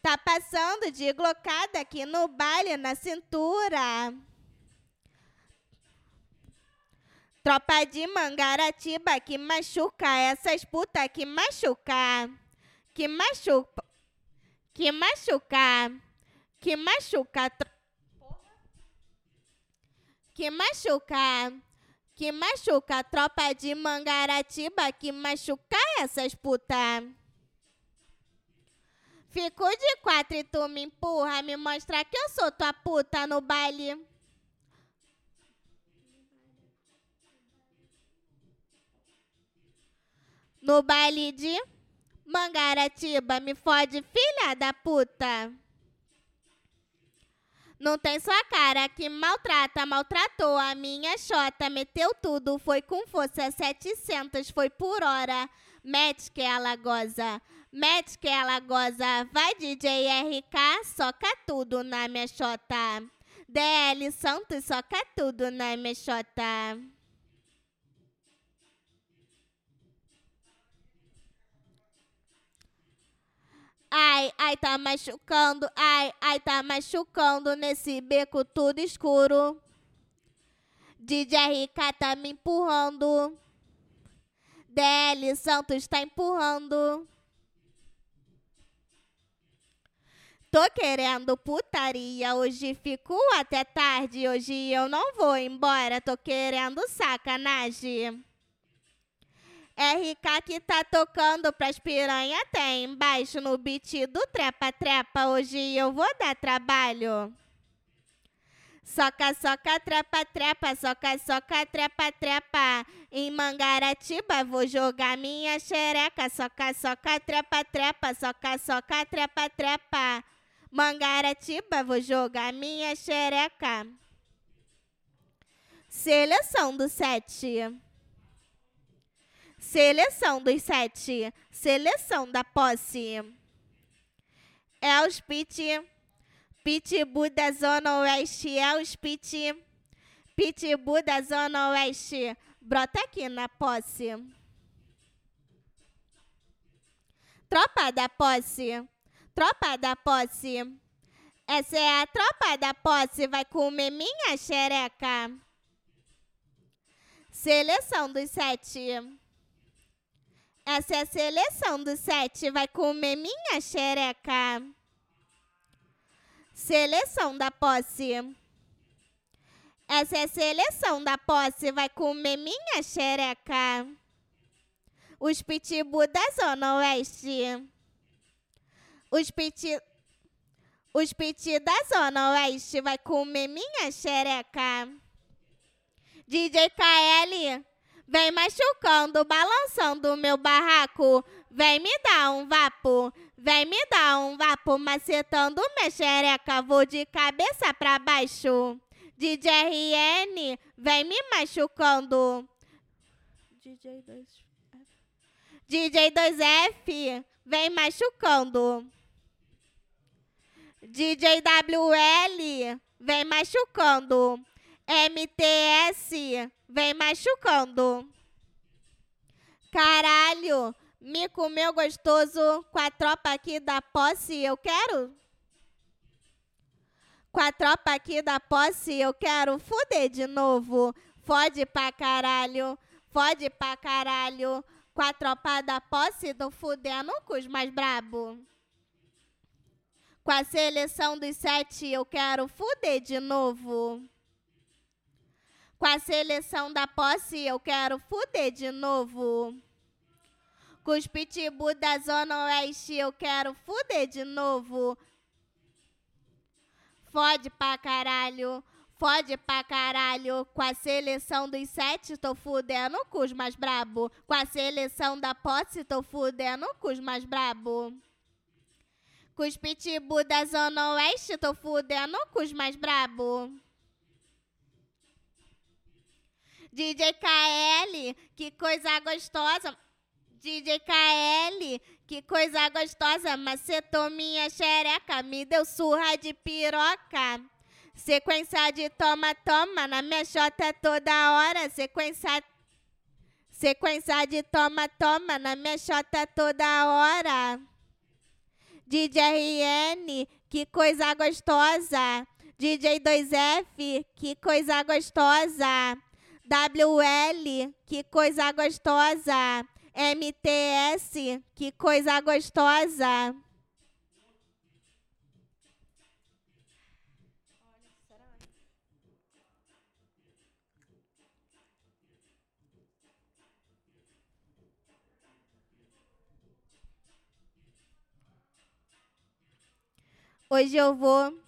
Tá passando de glocada aqui no baile na cintura. Tropa de Mangaratiba que machuca essas putas que machuca. Que machuca. Que machuca. Que machuca. Que machuca. Que machuca. Tropa de Mangaratiba que machuca essas putas. Fico de quatro e tu me empurra, me mostra que eu sou tua puta no baile. No baile de Mangaratiba, me fode, filha da puta. Não tem sua cara que maltrata, maltratou a minha xota, meteu tudo, foi com força, 700, foi por hora. Mete que ela goza, mete que ela goza. Vai DJ RK, soca tudo na minha xota. DL Santos, soca tudo na minha xota. Ai, ai, tá machucando. Ai, ai, tá machucando nesse beco tudo escuro. DJ RK tá me empurrando. DL Santos tá empurrando. Tô querendo putaria, hoje fico até tarde, hoje eu não vou embora, tô querendo sacanagem. RK que tá tocando pras piranha até embaixo no beat do Trepa Trepa. Hoje eu vou dar trabalho. Soca, soca, trepa, trepa, soca, soca, trepa, trepa. Em Mangaratiba vou jogar minha xereca. Soca, soca, trepa, trepa, soca, soca, trepa, trepa. Mangaratiba vou jogar minha xereca. Seleção do sete. Seleção dos sete. Seleção da posse. É os pit. Pitbull da Zona Oeste. É os pit. Pitbull da Zona Oeste. Brota aqui na posse. Tropa da posse. Tropa da posse. Essa é a tropa da posse. Vai comer minha xereca. Seleção dos sete. Essa é a seleção do sete. Vai comer minha xereca. Seleção da posse. Essa é a seleção da posse. Vai comer minha xereca. Os pitbull da Zona Oeste. Os pit... Os pit da Zona Oeste. Vai comer minha xereca. DJ KL. Vem machucando, balançando o meu barraco. Vem me dar um vapo. Vem me dar um vapo, macetando minha xereca. Vou de cabeça pra baixo. DJ RN, vem me machucando. DJ 2F. DJ 2F, vem machucando. DJ WL, vem machucando. MTS, vem machucando. Caralho, me comeu gostoso com a tropa aqui da posse, eu quero. Com a tropa aqui da posse, eu quero fuder de novo. Fode pra caralho, fode pra caralho. Com a tropa da posse, tô fudendo com os mais brabo. Com a seleção dos sete, eu quero fuder de novo. Com a seleção da posse, eu quero fuder de novo. Com os pitbull da Zona Oeste, eu quero fuder de novo. Fode pra caralho, fode pra caralho. Com a seleção dos sete, tô fudendo com os mais brabo. Com a seleção da posse, tô fudendo com os mais brabo. Com os pitbull da Zona Oeste, tô fudendo com os mais brabo. DJ KL, que coisa gostosa. DJ KL, que coisa gostosa. Macetou minha xereca, me deu surra de piroca. Sequência de toma, toma, na minha xota toda hora. Sequência, sequência de toma, toma, na minha xota toda hora. DJ RN, que coisa gostosa. DJ 2F, que coisa gostosa. WL, que coisa gostosa. MTS, que coisa gostosa. Hoje eu vou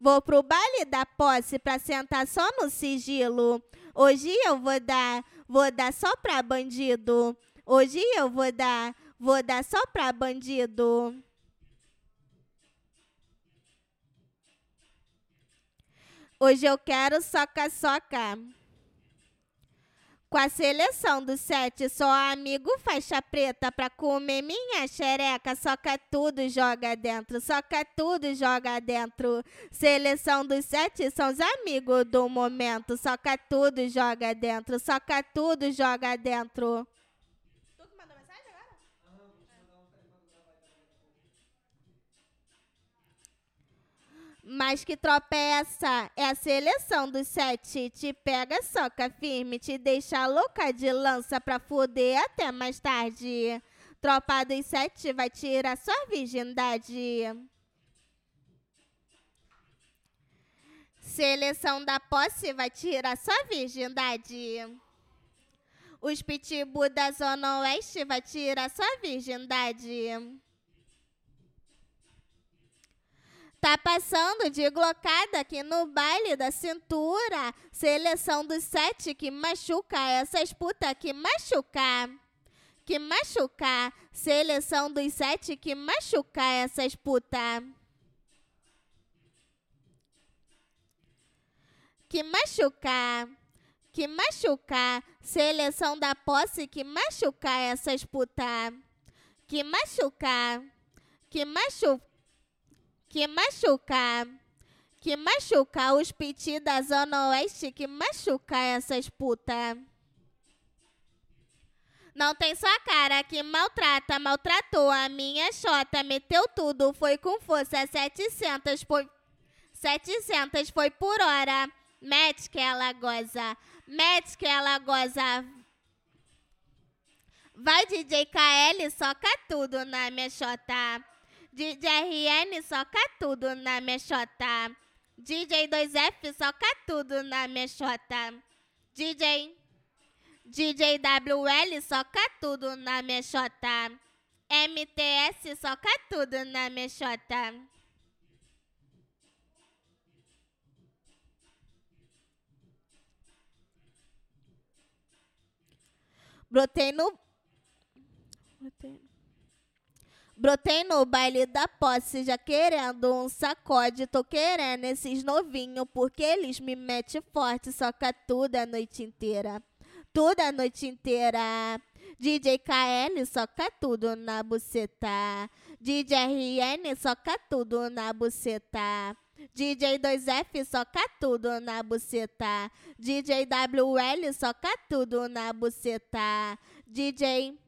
vou pro baile da posse pra sentar só no sigilo. Hoje eu vou dar, vou dar só pra bandido. Hoje eu vou dar, vou dar só pra bandido. Hoje eu quero soca-soca. Com a seleção do sete, só amigo faixa preta pra comer minha xereca. Soca tudo, joga dentro. Soca tudo, joga dentro. Seleção dos sete são os amigos do momento. Soca tudo, joga dentro. Soca tudo, joga dentro. Tu que mandou mensagem agora? Mas que tropeça é a seleção dos sete. Te pega, soca firme, te deixa louca de lança pra fuder até mais tarde. Tropa dos sete vai tirar sua virgindade. Seleção da posse vai tirar sua virgindade. Os pitbull da Zona Oeste vai tirar sua virgindade. Tá passando de glocada aqui no baile da cintura. Seleção dos sete que machuca essas puta que machucar. Que machucar. Seleção dos sete que machuca essas puta. Que machucar. Que machucar. Seleção da posse que machucar essas puta. Que machucar. Que machucar que machucar, que machucar os piti da Zona Oeste, que machucar essas puta. Não tem sua cara que maltrata, maltratou a minha xota, meteu tudo, foi com força, 700 foi, 700 foi por hora. Mete que ela goza, mete que ela goza. Vai DJ KL, soca tudo na minha xota. DJ RN soca tudo na minha xota. DJ 2F soca tudo na minha xota. DJ DJ WL soca tudo na minha xota. MTS soca tudo na minha xota. Brotei no. Brotei. Brotei no baile da posse, já querendo um sacode. Tô querendo esses novinhos, porque eles me metem forte, soca tudo a noite inteira. Tudo a noite inteira. DJ KL soca tudo na buceta. DJ RN soca tudo na buceta. DJ 2F soca tudo na buceta. DJ WL soca tudo na buceta. DJ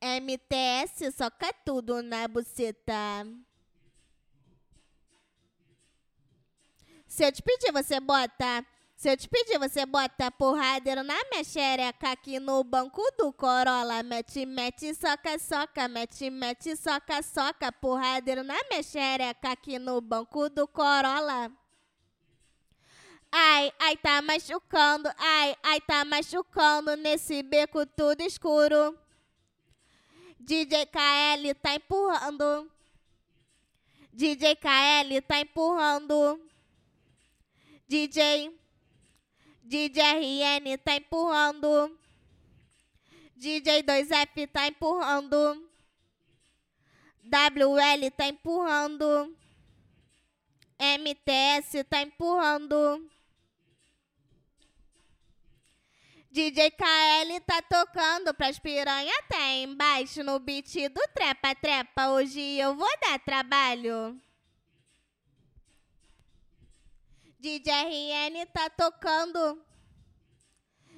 MTS soca tudo na buceta. Se eu te pedir, você bota. Se eu te pedir, você bota porradeiro na minha xereca aqui no banco do Corolla. Mete, mete, soca, soca. Mete, mete, soca, soca. Porradeiro na minha xereca aqui no banco do Corolla. Ai, ai, tá machucando. Ai, ai, tá machucando nesse beco tudo escuro. DJ KL tá empurrando. DJ KL tá empurrando. DJ DJ RN tá empurrando. DJ 2F tá empurrando. WL tá empurrando. MTS tá empurrando. DJ KL tá tocando pras piranha até embaixo no beat do trepa trepa. Hoje eu vou dar trabalho. DJ RN tá tocando.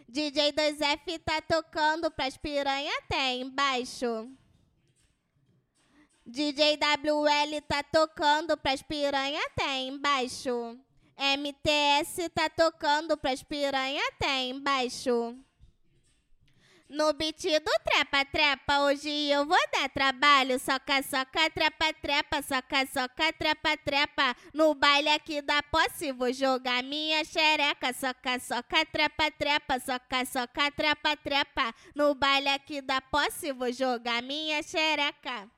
DJ 2F tá tocando pras piranha até embaixo. DJ WL tá tocando pras piranha até embaixo. MTS tá tocando pras piranha até embaixo. No beat do trepa trepa, hoje eu vou dar trabalho. Soca, soca, trepa trepa, soca, soca, trepa trepa. No baile aqui da posse, vou jogar minha xereca. Soca, soca, trepa trepa, soca, soca, trepa trepa. No baile aqui da posse, vou jogar minha xereca.